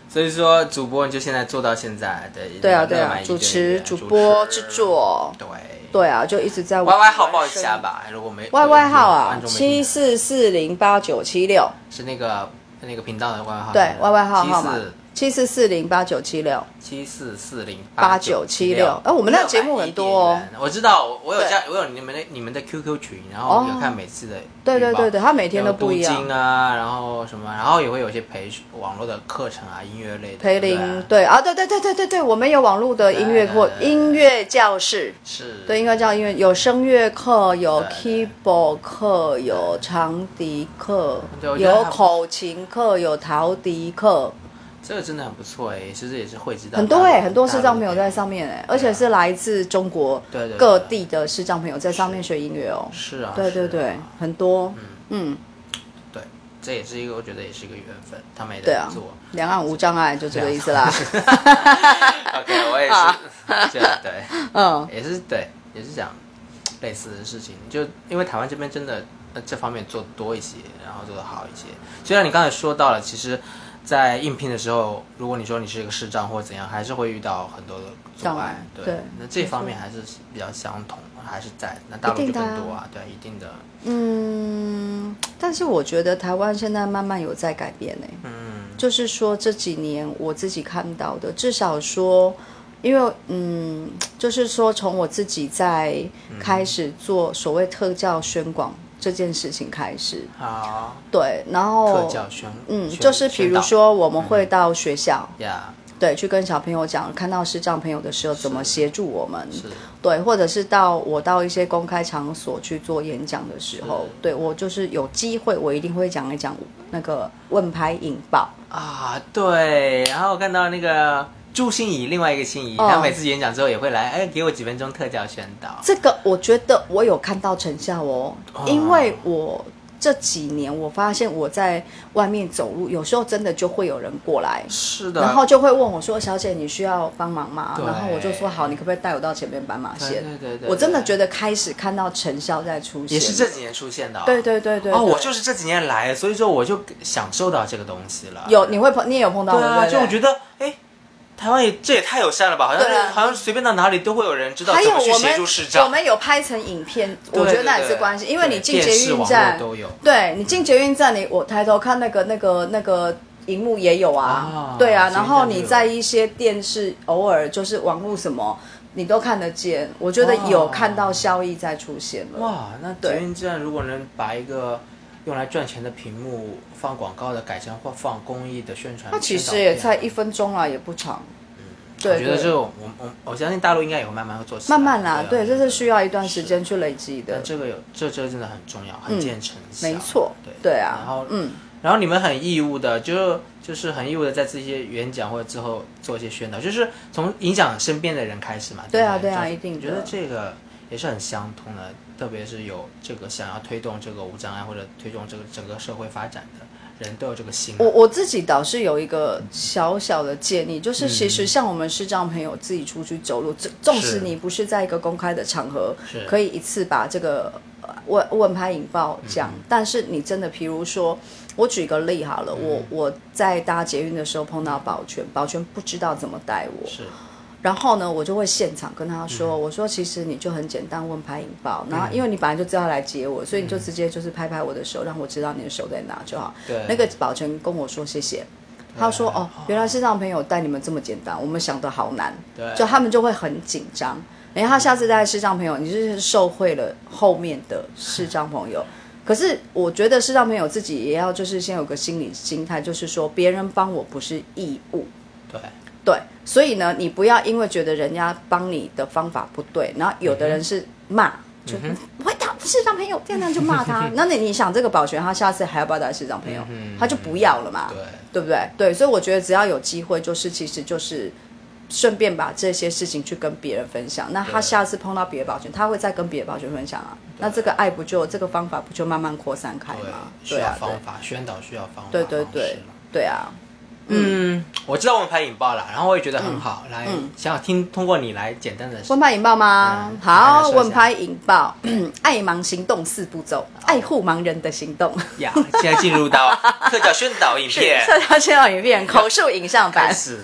Speaker 1: 所以说，主播你就现在做到现在的
Speaker 2: 对啊对啊主持主播制，作，
Speaker 1: 对。
Speaker 2: 对啊，就一直在
Speaker 1: Y Y 号报一下吧，如果没
Speaker 2: Y Y 号啊七
Speaker 1: 听
Speaker 2: 四四零八九七六，
Speaker 1: 是那个那个频道的 Y Y 号，
Speaker 2: 对，Y Y 号号码
Speaker 1: 七四
Speaker 2: 七四四零八九七六。
Speaker 1: 七四四零
Speaker 2: 八九七六。哎我们那个节目很多哦。
Speaker 1: 我知道，我我有加，我有你们的你们的 QQ 群，然后有看每次的
Speaker 2: 对对对对，他每天都不一样。
Speaker 1: 经。啊，然后什么，然后也会有一些培训网络的课程啊，音乐类的。
Speaker 2: 培林
Speaker 1: 对
Speaker 2: 对？啊，对对对对对对，我们有网络的音乐或
Speaker 1: 对对对。
Speaker 2: 音乐教室，
Speaker 1: 是，
Speaker 2: 对，应该叫音乐，有声乐课，有 keyboard 课，有长笛课有口琴课，有陶笛课，
Speaker 1: 这个真的很不错哎，其实也是汇集到
Speaker 2: 很多哎，很多视障朋友在上面哎，而且是来自中国各地的视障朋友在上面学音乐哦。
Speaker 1: 是啊，
Speaker 2: 对对对
Speaker 1: 啊，
Speaker 2: 很多，嗯，
Speaker 1: 对，这也是一个我觉得也是一个缘分，他们也在做。
Speaker 2: 两岸无障碍就这个意思啦。[laughs]
Speaker 1: OK，我也是 [laughs] 这样，对。
Speaker 2: 嗯，
Speaker 1: 也是对，也是讲类似的事情。就因为台湾这边真的呃这方面做得多一些，然后做得好一些。虽然你刚才说到了，其实，在应聘的时候，如果你说你是一个视障或者怎样，还是会遇到很多的阻碍。对，
Speaker 2: 对
Speaker 1: 那这方面还是比较相同，还是在那大陆就更多啊，对，一定的，
Speaker 2: 嗯，但是我觉得台湾现在慢慢有在改变呢、
Speaker 1: 嗯，
Speaker 2: 就是说这几年我自己看到的，至少说，因为嗯，就是说从我自己在开始做所谓特教宣广这件事情开始，
Speaker 1: 好，
Speaker 2: 对，然后
Speaker 1: 特教宣，
Speaker 2: 嗯，就是比如，说我们会到学校，对，去跟小朋友讲，看到视障朋友的时候怎么协助我们，
Speaker 1: 是。
Speaker 2: 对，或者是到我到一些公开场所去做演讲的时候
Speaker 1: 是，
Speaker 2: 对我就是有机会，我一定会讲一讲那个问拍引爆。
Speaker 1: 啊，对，然后看到那个朱心怡，另外一个心怡，
Speaker 2: 哦。
Speaker 1: 她每次演讲之后也会来，哎，给我几分钟特教宣导。
Speaker 2: 这个我觉得我有看到成效哦，
Speaker 1: 哦。
Speaker 2: 因为我这几年我发现我在外面走路，有时候真的就会有人过来，
Speaker 1: 是的，
Speaker 2: 然后就会问我说：“小姐，你需要帮忙吗？”然后我就说：“好，你可不可以带我到前面斑马
Speaker 1: 对
Speaker 2: 线？”
Speaker 1: 对对对，
Speaker 2: 我真的
Speaker 1: 对
Speaker 2: 觉得开始看到成效在出现，
Speaker 1: 也是这几年出现的哦、
Speaker 2: 对对对对
Speaker 1: 哦，
Speaker 2: 对。
Speaker 1: 我就是这几年来，所以说我就享受到这个东西了。
Speaker 2: 有你会碰，你也有碰到
Speaker 1: 对啊，就我觉得，哎，台湾也这也太友善了吧？好像好像随便到哪里都会有人知道去协
Speaker 2: 我们
Speaker 1: 助视障。
Speaker 2: 我们有拍成影片，我觉得那也是关系，因为你进捷运站
Speaker 1: 都有。
Speaker 2: 对你进捷运站，你我抬头看那个那个那个荧幕也有啊，
Speaker 1: 啊
Speaker 2: 对啊，然后你在一些电视偶尔就是网络什么，你都看得见，我觉得有看到效益在出现了。
Speaker 1: 哇，那
Speaker 2: 对
Speaker 1: 捷运站如果能把一个用来赚钱的屏幕放广告的改成或放公益的宣传，
Speaker 2: 那其实也才一分钟啊，也不长。
Speaker 1: 我
Speaker 2: 对我
Speaker 1: 觉得这种我我我相信大陆应该也会慢慢会做起来。
Speaker 2: 慢慢啦，对，
Speaker 1: 啊
Speaker 2: 这是需要一段时间去累积的。
Speaker 1: 这个有这这真的很重要，很见成效。
Speaker 2: 没错
Speaker 1: 对
Speaker 2: 对啊
Speaker 1: 然后
Speaker 2: 嗯，
Speaker 1: 然后你们很义务的，就就是很义务的在这些演讲或者之后做一些宣导，就是从影响身边的人开始嘛。不
Speaker 2: 对啊对啊一定的
Speaker 1: 觉得这个也是很相通的，特别是有这个想要推动这个无障碍或者推动这个整个社会发展的人都有这个心啊。
Speaker 2: 我我自己倒是有一个小小的建议，就是其
Speaker 1: 嗯。
Speaker 2: 实像我们视障朋友自己出去走路，纵纵使你不是在一个公开的场合，可以一次把这个呃问问拍引爆讲，
Speaker 1: 嗯。
Speaker 2: 但是你真的，譬如说，我举个例好了，
Speaker 1: 嗯。
Speaker 2: 我我在搭捷运的时候碰到保全，保全不知道怎么带我，
Speaker 1: 是
Speaker 2: 然后呢，我就会现场跟他说：“
Speaker 1: 嗯
Speaker 2: 我说其实你就很简单，问拍引爆。然后因为你本来就知道来接我，所以你就直接就是拍拍我的手，让我知道你的手在哪就好。”
Speaker 1: 对
Speaker 2: 那个保全跟我说谢谢，他说：“哦，原来是让朋友带你们这么简单，我们想的好难。”
Speaker 1: 对，
Speaker 2: 就他们就会很紧张。然后他下次带视障朋友，你就是受惠了后面的视障朋友。可是我觉得视障朋友自己也要就是先有个心理心态，就是说别人帮我不是义务，
Speaker 1: 对
Speaker 2: 对，所以呢，你不要因为觉得人家帮你的方法不对，然后有的人是骂，就不会当市长朋友，这样就骂他。那你你想这个保全，他下次还要不要带视障朋友？他就不要了嘛，
Speaker 1: 对
Speaker 2: 对不对？对，所以我觉得只要有机会，就是其实就是顺便把这些事情去跟别人分享。那他下次碰到别的保全，他会再跟别的保全分享啊。那这个爱不就这个方法不就慢慢扩散开
Speaker 1: 对
Speaker 2: 吗？
Speaker 1: 需
Speaker 2: 对啊，对
Speaker 1: 要方法，宣导需要方法，
Speaker 2: 对对对对啊，
Speaker 1: 嗯，我知道我们拍引爆了，然后我也觉得很好，来想要听通过你来简单的
Speaker 2: 问拍引爆吗？
Speaker 1: 嗯
Speaker 2: 好，问拍引爆，[clears throat] 爱盲行动四步骤，爱护盲人的行动。
Speaker 1: 呀，现在进入到 [laughs] 特教宣导影片。
Speaker 2: 特教宣导影片口述影像版。
Speaker 1: 开始，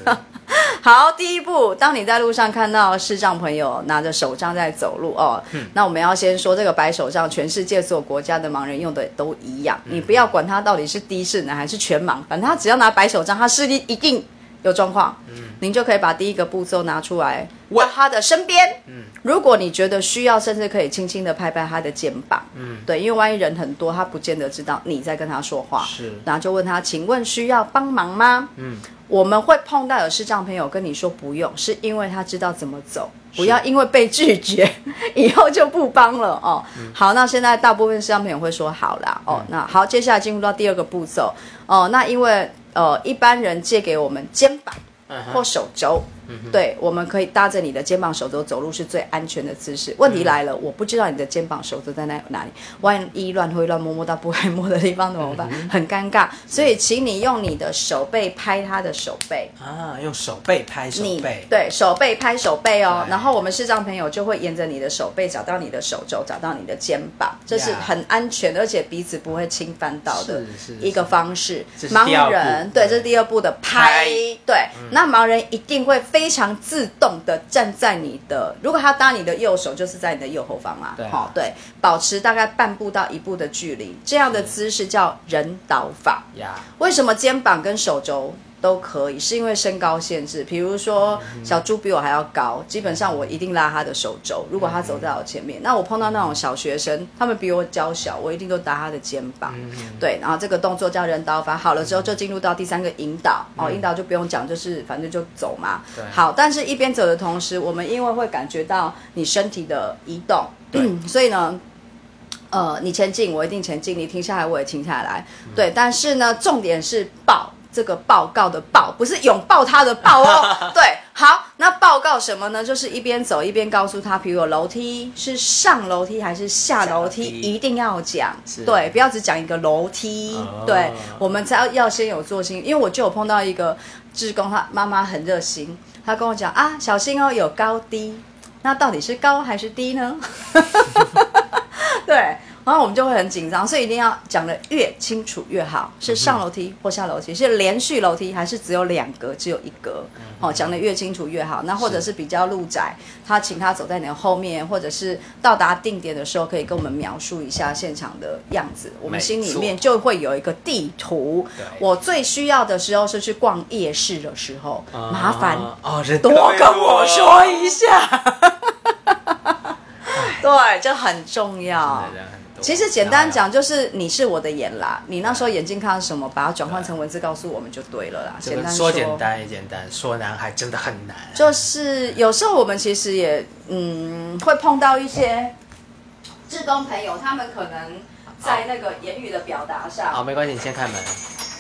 Speaker 2: 好，第一步，当你在路上看到视障朋友拿着手杖在走路哦，那我们要先说这个白手杖，全世界所有国家的盲人用的都一样，你不要管他到底是低视能还是全盲，反正他只要拿白手杖，他视力一定有状况，您就可以把第一个步骤拿出来，到他的身边。如果你觉得需要，甚至可以轻轻的拍拍他的肩膀，嗯，对，因为万一人很多，他不见得知道你在跟他说话，
Speaker 1: 是。
Speaker 2: 然后就问他，请问需要帮忙吗？嗯，我们会碰到有视障朋友跟你说不用，是因为他知道怎么走，不要因为被拒绝 [laughs] 以后就不帮了哦。好，那现在大部分视障朋友会说好啦，哦，那好，接下来进入到第二个步骤，哦，那因为呃一般人借给我们肩膀
Speaker 1: 嗯
Speaker 2: 或手肘。对，我们可以搭着你的肩膀、手肘走路是最安全的姿势。问题来了，我不知道你的肩膀、手肘在哪哪里，万一乱挥乱摸摸到不该摸的地方怎么办？很尴尬。所以，请你用你的手背拍他的手背，
Speaker 1: 啊，用手背拍手
Speaker 2: 你
Speaker 1: 背，
Speaker 2: 对手背拍手背哦。然后我们视障朋友就会沿着你的手背找到你的手肘，找到你的肩膀，这是很安全，而且彼此不会侵犯到的一个方式。盲人对，这是第二步的拍
Speaker 1: 拍。
Speaker 2: 对，那盲人一定会非常自动的站在你的，如果他搭你的右手，就是在你的右后方嘛。
Speaker 1: 对啊
Speaker 2: 好，对，保持大概半步到一步的距离，这样的姿势叫人导法。
Speaker 1: 呀，
Speaker 2: 为什么肩膀跟手肘都可以？是因为身高限制。比如说小猪比我还要高，基本上我一定拉他的手肘。如果他走在我前面，那我碰到那种小学生，他们比我娇小，我一定都搭他的肩膀。对，然后这个动作叫人导法。好了之后，就进入到第三个引导。哦，引导就不用讲，就是反正就走嘛
Speaker 1: 对。
Speaker 2: 好，但是一边走的同时，我们因为会感觉到你身体的移动，[clears throat] 所以呢。呃，你前进，我一定前进；你停下来，我也停下来。对，但是呢，重点是抱这个报告的报，不是拥抱他的抱哦。[laughs] 对，好，那报告什么呢？就是一边走一边告诉他，比如有楼梯是上楼梯还是下楼梯，一定要讲
Speaker 1: 是。
Speaker 2: 对，不要只讲一个楼梯。
Speaker 1: 哦
Speaker 2: 对，我们才要要先有做心，因为我就有碰到一个志工，他妈妈很热心，他跟我讲啊，小心哦，有高低。那到底是高还是低呢？[laughs] 对，然后我们就会很紧张，所以一定要讲的越清楚越好。是上楼梯或下楼梯，是连续楼梯还是只有两格，只有一格？哦，讲的越清楚越好。那或者是比较路窄，他请他走在你的后面，或者是到达定点的时候，可以跟我们描述一下现场的样子，我们心里面就会有一个地图。我最需要的时候是去逛夜市的时候，麻烦
Speaker 1: 哦，
Speaker 2: 多跟我说一下。[laughs] 对，这很重要。其实简单讲，就是你是我的眼啦，你那时候眼睛看到什么，把它转换成文字告诉我们就对了啦。
Speaker 1: 这个
Speaker 2: 简单
Speaker 1: 说简单也简单，说难还真的很难。
Speaker 2: 就是有时候我们其实也嗯会碰到一些志工朋友，他们可能在那个言语的表达上，
Speaker 1: 好，没关系，你先开门。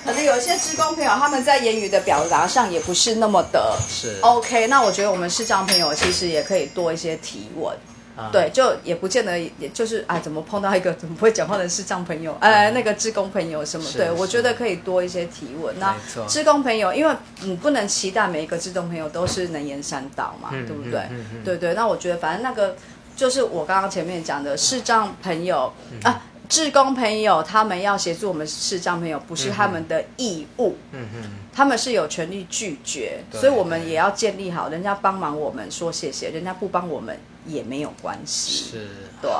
Speaker 2: 可能有一些职工朋友他们在言语的表达上也不是那么的
Speaker 1: 是
Speaker 2: OK。那我觉得我们视障朋友其实也可以多一些提问。
Speaker 1: 啊
Speaker 2: 对，就也不见得，也就是啊，怎么碰到一个 [laughs] 怎么不会讲话的视障朋友，呃，那个志工朋友什么？对，我觉得可以多一些提问。那
Speaker 1: 没错
Speaker 2: 志工朋友，因为你不能期待每一个志工朋友都是能言善道嘛，
Speaker 1: 嗯
Speaker 2: 对不对？
Speaker 1: 嗯嗯嗯
Speaker 2: 对对。那我觉得，反正那个就是我刚刚前面讲的视障朋友、
Speaker 1: 嗯
Speaker 2: 啊，志工朋友，他们要协助我们视障朋友，不是他们的义务。
Speaker 1: 嗯嗯，
Speaker 2: 他们是有权利拒绝，所以我们也要建立好，人家帮忙我们说谢谢，人家不帮我们也没有关系。
Speaker 1: 是。
Speaker 2: 对，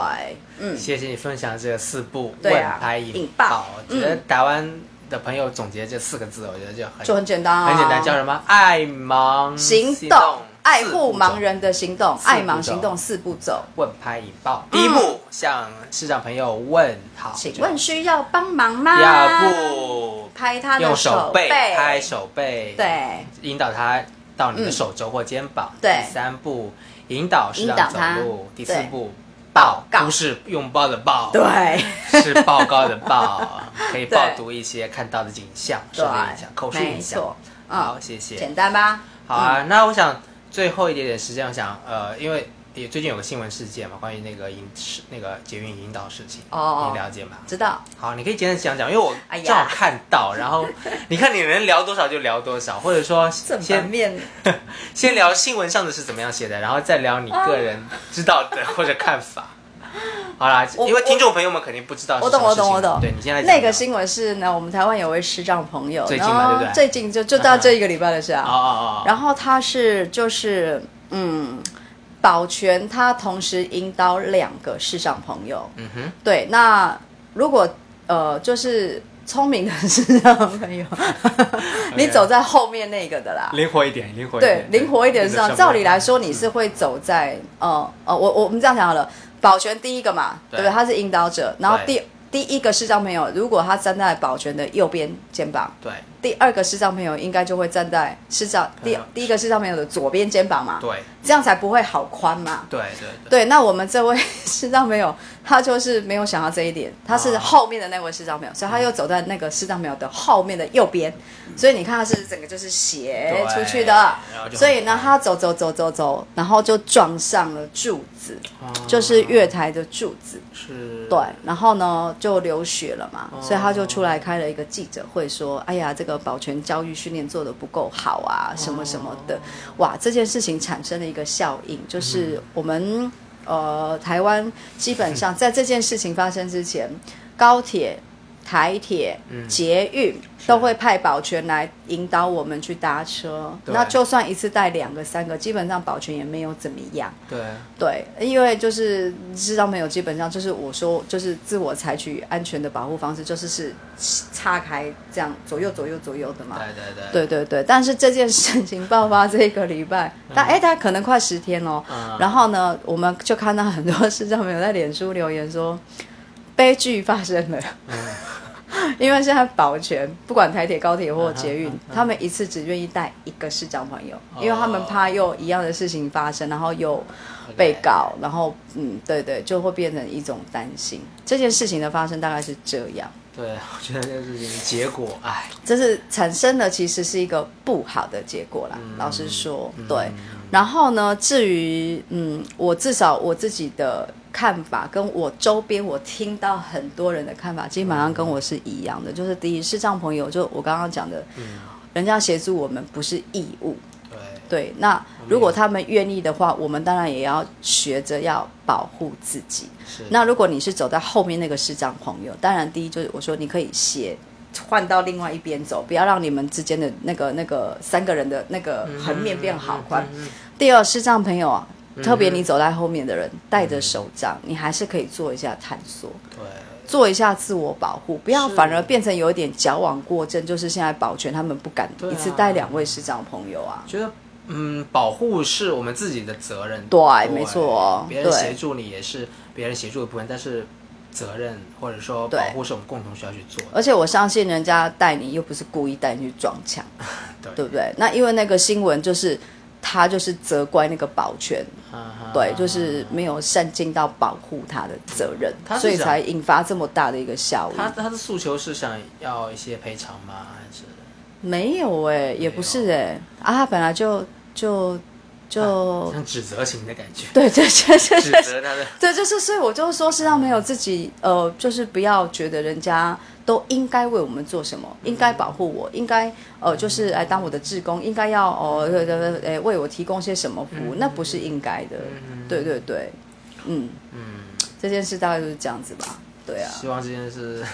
Speaker 2: 嗯，
Speaker 1: 谢谢你分享这个四部
Speaker 2: 对啊
Speaker 1: 问拍引
Speaker 2: 引爆
Speaker 1: 我觉得台湾的朋友总结这四个字，我觉得就很
Speaker 2: 就很简单啊，
Speaker 1: 很简单，叫什么？爱盲
Speaker 2: 行
Speaker 1: 动
Speaker 2: 动，爱护盲人的行动，爱盲行动四步走。
Speaker 1: 问拍引爆。第一步，向市长朋友问好，
Speaker 2: 请问需要帮忙吗？
Speaker 1: 第二步，
Speaker 2: 拍他的
Speaker 1: 用手
Speaker 2: 背，
Speaker 1: 拍手背，，
Speaker 2: 对，
Speaker 1: 引导他到你的手肘或肩膀。
Speaker 2: 对
Speaker 1: 第三步，引导适当走路。第四步，
Speaker 2: 报告
Speaker 1: 不是拥抱的抱，
Speaker 2: 对，
Speaker 1: 是报告的报，[laughs] 可以报读一些看到的景象，
Speaker 2: 对
Speaker 1: 视觉影响、口述
Speaker 2: 没
Speaker 1: 影像
Speaker 2: 错。嗯
Speaker 1: 好，谢谢。
Speaker 2: 简单吧？
Speaker 1: 好啊，那我想最后一点点时间，我想呃，因为也最近有个新闻事件嘛，关于那个引那个捷运引导事情，
Speaker 2: 哦
Speaker 1: 你了解吗？
Speaker 2: 知道，
Speaker 1: 好，你可以简单讲讲，因为我
Speaker 2: 哎呀
Speaker 1: 正好看到，然后你看你能聊多少就聊多少，或者说先
Speaker 2: 面 [laughs]
Speaker 1: 先聊新闻上的是怎么样写的，然后再聊你个人知道的或者看法。[laughs] 好啦，因为听众朋友们肯定不知道是
Speaker 2: 我懂，我懂，我懂。
Speaker 1: 对你现在讲
Speaker 2: 那个新闻是呢，我们台湾有位师长朋友，
Speaker 1: 最近嘛对不对
Speaker 2: 最近就就到这一个礼拜的事啊。
Speaker 1: 哦哦哦，
Speaker 2: 然后他是就是嗯，保全他同时引导两个视障朋友。
Speaker 1: 嗯哼，
Speaker 2: 对，那如果呃就是聪明的视障朋友，[laughs] 你走在后面那个的啦。
Speaker 1: 灵活一点，灵活一
Speaker 2: 对
Speaker 1: 点，，
Speaker 2: 灵活一点是这样。照理来说，你是会走在呃呃，我我们这样讲好了，保全第一个嘛，对
Speaker 1: 对
Speaker 2: 不对？他是引导者，然后第第一个视障朋友，如果他站在保全的右边肩膀，
Speaker 1: 对
Speaker 2: 第二个视障朋友应该就会站在视障第
Speaker 1: 嗯
Speaker 2: 第一个视障朋友的左边肩膀嘛，
Speaker 1: 对。
Speaker 2: 这样才不会好宽嘛。
Speaker 1: 对对对，
Speaker 2: 对，那我们这位 [laughs] 视障朋友，他就是没有想到这一点，他是
Speaker 1: 哦
Speaker 2: 后面的那位视障朋友，所以他又走在那个视障朋友的后面的右边，所以你看他是整个就是斜出去的。所以呢，他走走走走走，然后就撞上了柱子，
Speaker 1: 哦
Speaker 2: 就是月台的柱子，
Speaker 1: 是，
Speaker 2: 对，然后呢就流血了嘛，
Speaker 1: 哦。
Speaker 2: 所以他就出来开了一个记者会，说：“哎呀，这个保全教育训练做的不够好啊，什么什么的。”哇，这件事情产生了一个效应，就是我们呃台湾基本上在这件事情发生之前，高铁、台铁、捷运都会派保全来引导我们去搭车。那就算一次带两个、三个，基本上保全也没有怎么样。
Speaker 1: 对
Speaker 2: 对，因为就是知道没有，基本上就是我说，就是自我采取安全的保护方式，就是是岔开这样左右左右左右的嘛。
Speaker 1: 对对对，
Speaker 2: 对对对，但是这件事情爆发这个礼拜，但哎，大概可能快十天哦。
Speaker 1: 嗯
Speaker 2: 然后呢，我们就看到很多视障朋友在脸书留言说，悲剧发生了。[laughs] 因为现在保全不管台铁、高铁或捷运，他们一次只愿意带一个市长朋友，因为他们怕又一样的事情发生，然后又被告，然后嗯，对对，就会变成一种担心。这件事情的发生大概是这样，
Speaker 1: 对，我觉得这件事情结果，哎，
Speaker 2: 这是产生的其实是一个不好的结果啦。老实说，对。然后呢，至于嗯，我至少我自己的看法，跟我周边我听到很多人的看法，基本上跟我是一样的。就是第一，视障朋友，就我刚刚讲的，人家协助我们不是义务。
Speaker 1: 对，
Speaker 2: 那如果他们愿意的话，我们当然也要学着要保护自己。那如果你是走在后面那个视障朋友，当然第一就是我说你可以斜换到另外一边走，不要让你们之间的那个那个三个人的那个横面变好宽。第二，视障朋友啊，特别你走在后面的人带着手杖，你还是可以做一下探索，
Speaker 1: 对，
Speaker 2: 做一下自我保护，不要反而变成有一点矫枉过正。就是现在保全他们不敢一次带两位视障朋友啊，
Speaker 1: 觉得嗯，保护是我们自己的责任，
Speaker 2: 对，没错，
Speaker 1: 别人协助你也是别人协助的部分，但是。责任或者说保护是我们共同需要去做，
Speaker 2: 而且我相信人家带你又不是故意带你去撞墙，[laughs] 对对不对？那因为那个新闻就是他就是责怪那个保全，对，就是没有善尽到保护他的责任，所以才引发这么大的一个效应。
Speaker 1: 他他的诉求是想要一些赔偿吗？还是
Speaker 2: 没有哎，也不是哎，啊，他本来就就。就
Speaker 1: 像指责型的感觉，
Speaker 2: 对对对对，
Speaker 1: 指责他的，
Speaker 2: 对，就是所以我就说，实际上没有自己，呃，就是不要觉得人家都应该为我们做什么，应该保护我，应该呃，就是来当我的志工，应该要哦，对对对，诶，为我提供些什么服务，那不是应该的，对对对，嗯嗯，这件事大概就是这样子吧，对啊，
Speaker 1: 希望这件事，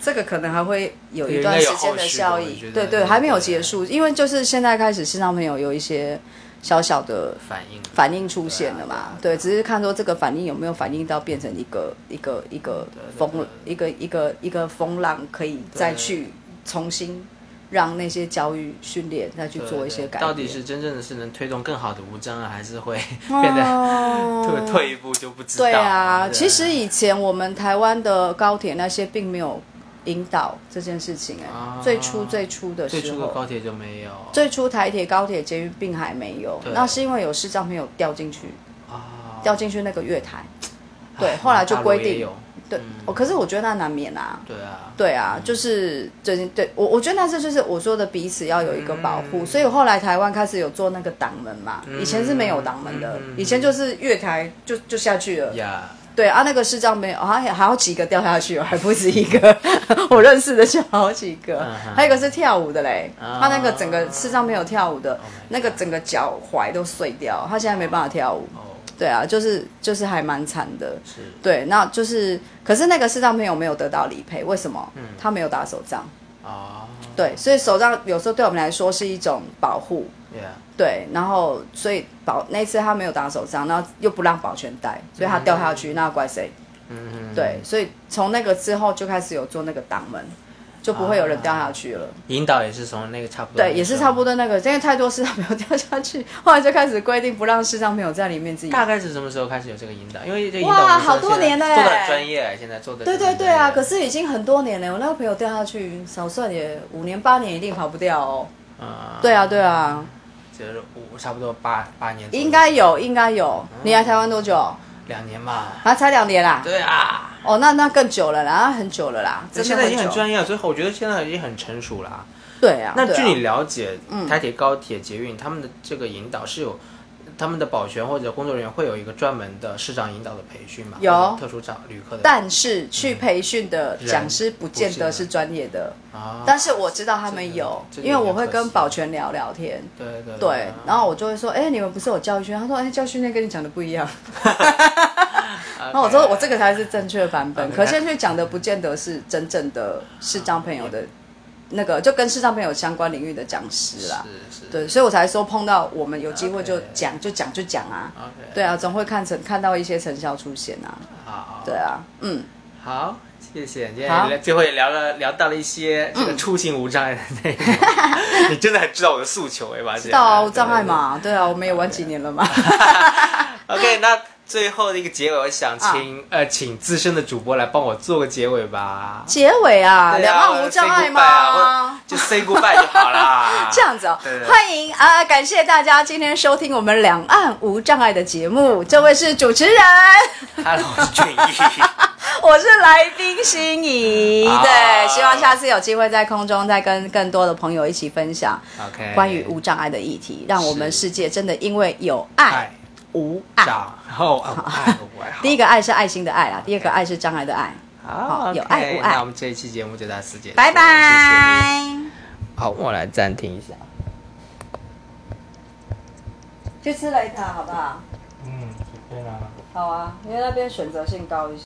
Speaker 2: 这个可能还会有一段时间的效益，对对，还没有结束，因为就是现在开始，市场朋友有一些。小小的
Speaker 1: 反应
Speaker 2: 反应出现了嘛？对，只是看说这个反应有没有反应到变成一个一个一个风一个一个一个风浪，可以再去重新让那些教育训练再去做一些改变。
Speaker 1: 到底是真正的是能推动更好的无障碍，还是会 [laughs] 变得 [laughs] 退退一步就不知道？
Speaker 2: 对啊，其实以前我们台湾的高铁那些并没有。引导这件事情哎，最初最初的时候，
Speaker 1: 最初的高铁就没有，
Speaker 2: 最初台铁、高铁、捷运并还没有，那是因为有视障朋友掉进去，啊，掉进去那个月台，对，后来就规定，对，我可是我觉得那难免啊，
Speaker 1: 对啊，
Speaker 2: 对啊，就是最近对我，我觉得那是就是我说的彼此要有一个保护，所以后来台湾开始有做那个挡门嘛，以前是没有挡门的，以前就是月台就就下去了。对啊，那个视障没有，还还有几个掉下去，还不止一个。[laughs] 我认识的就好几个，还有一个是跳舞的嘞，他那个整个视障没有跳舞的，那个整个脚踝都碎掉，他现在没办法跳舞。对啊，就是就是还蛮惨的。是，对，那就是，可是那个视障朋友没有得到理赔，为什么？嗯，他没有打手杖。哦，对，所以手杖有时候对我们来说是一种保护。对，然后所以保那次他没有打手杖，然后又不让保全带，所以他掉下去，那怪谁？嗯嗯对，所以从那个之后就开始有做那个挡门，就不会有人掉下去了。
Speaker 1: 引导也是从那个差不多。
Speaker 2: 对，也是差不多那个，因为太多视障朋友掉下去，后来就开始规定不让视障朋友在里面自己。
Speaker 1: 大概是什么时候开始有这个引导？因为这
Speaker 2: 哇，好多年了，
Speaker 1: 做的很专业，现在做的。
Speaker 2: 对对对啊，可是已经很多年了。我那个朋友掉下去，少算也五年八年，一定跑不掉哦。啊。对啊，对啊。
Speaker 1: 差不多八八年，
Speaker 2: 应该有，应该有。你来台湾多久？
Speaker 1: 两年吧。
Speaker 2: 啊，才两年啦。
Speaker 1: 对啊。
Speaker 2: 哦，那那更久了啦，很久了啦。
Speaker 1: 现在已经很专业了，所以我觉得现在已经很成熟了。
Speaker 2: 对啊。
Speaker 1: 那据你了解，台铁、高铁、捷运他们的这个引导是有。他们的保全或者工作人员会有一个专门的市长引导的培训吗？
Speaker 2: 有
Speaker 1: 特殊长旅客的，
Speaker 2: 但是去培训的讲师不见得是专业的。啊，但是我知道他们有，因为我会跟保全聊聊天。
Speaker 1: 对对
Speaker 2: 对，然后我就会说，哎，你们不是有教育训练？他说，哎，教育训练跟你讲的不一样。[laughs] 那我说，我这个才是正确版本。可现在讲的不见得是真正的视障朋友的。那个就跟视障朋友相关领域的讲师啦，是是，对，所以我才说碰到我们有机会就讲就讲就讲啊，对啊，总会看成看到一些成效出现啊，好，对啊，嗯，
Speaker 1: 好，谢谢，今天最后也聊了聊到了一些这个出行无障碍的内容，[laughs] 你真的很知道我的诉求哎吧？
Speaker 2: 知道无障碍嘛，对啊，我们也玩几年了嘛，[laughs]
Speaker 1: OK，那。最后的一个结尾，我想请、
Speaker 2: 啊
Speaker 1: 呃，请资深的主播来帮我做个结尾吧。
Speaker 2: 结尾啊，两岸无障碍吗？
Speaker 1: 就 say goodbye 就好啦。[laughs]
Speaker 2: 这样子哦
Speaker 1: 对对，对
Speaker 2: 欢迎啊、感谢大家今天收听我们两岸无障碍的节目。[laughs] 这位是主持人
Speaker 1: ，，Hello，我是俊逸。[laughs]
Speaker 2: 我是来宾心仪。
Speaker 1: 好
Speaker 2: 对，希望下次有机会在空中再跟更多的朋友一起分享
Speaker 1: OK，
Speaker 2: 关于无障碍的议题，让我们世界真的因为有爱
Speaker 1: 爱
Speaker 2: 无爱。
Speaker 1: 好
Speaker 2: 第一个爱是爱心的爱啊，第二个爱是障碍的爱。
Speaker 1: 好
Speaker 2: 有爱无爱
Speaker 1: 那我们这一期节目就到此结束，
Speaker 2: 拜拜。
Speaker 1: 好，我来暂停一下。
Speaker 2: 去吃雷塔好不好？
Speaker 1: 嗯，随便啦。
Speaker 2: 好啊，因为那边选择性高一些。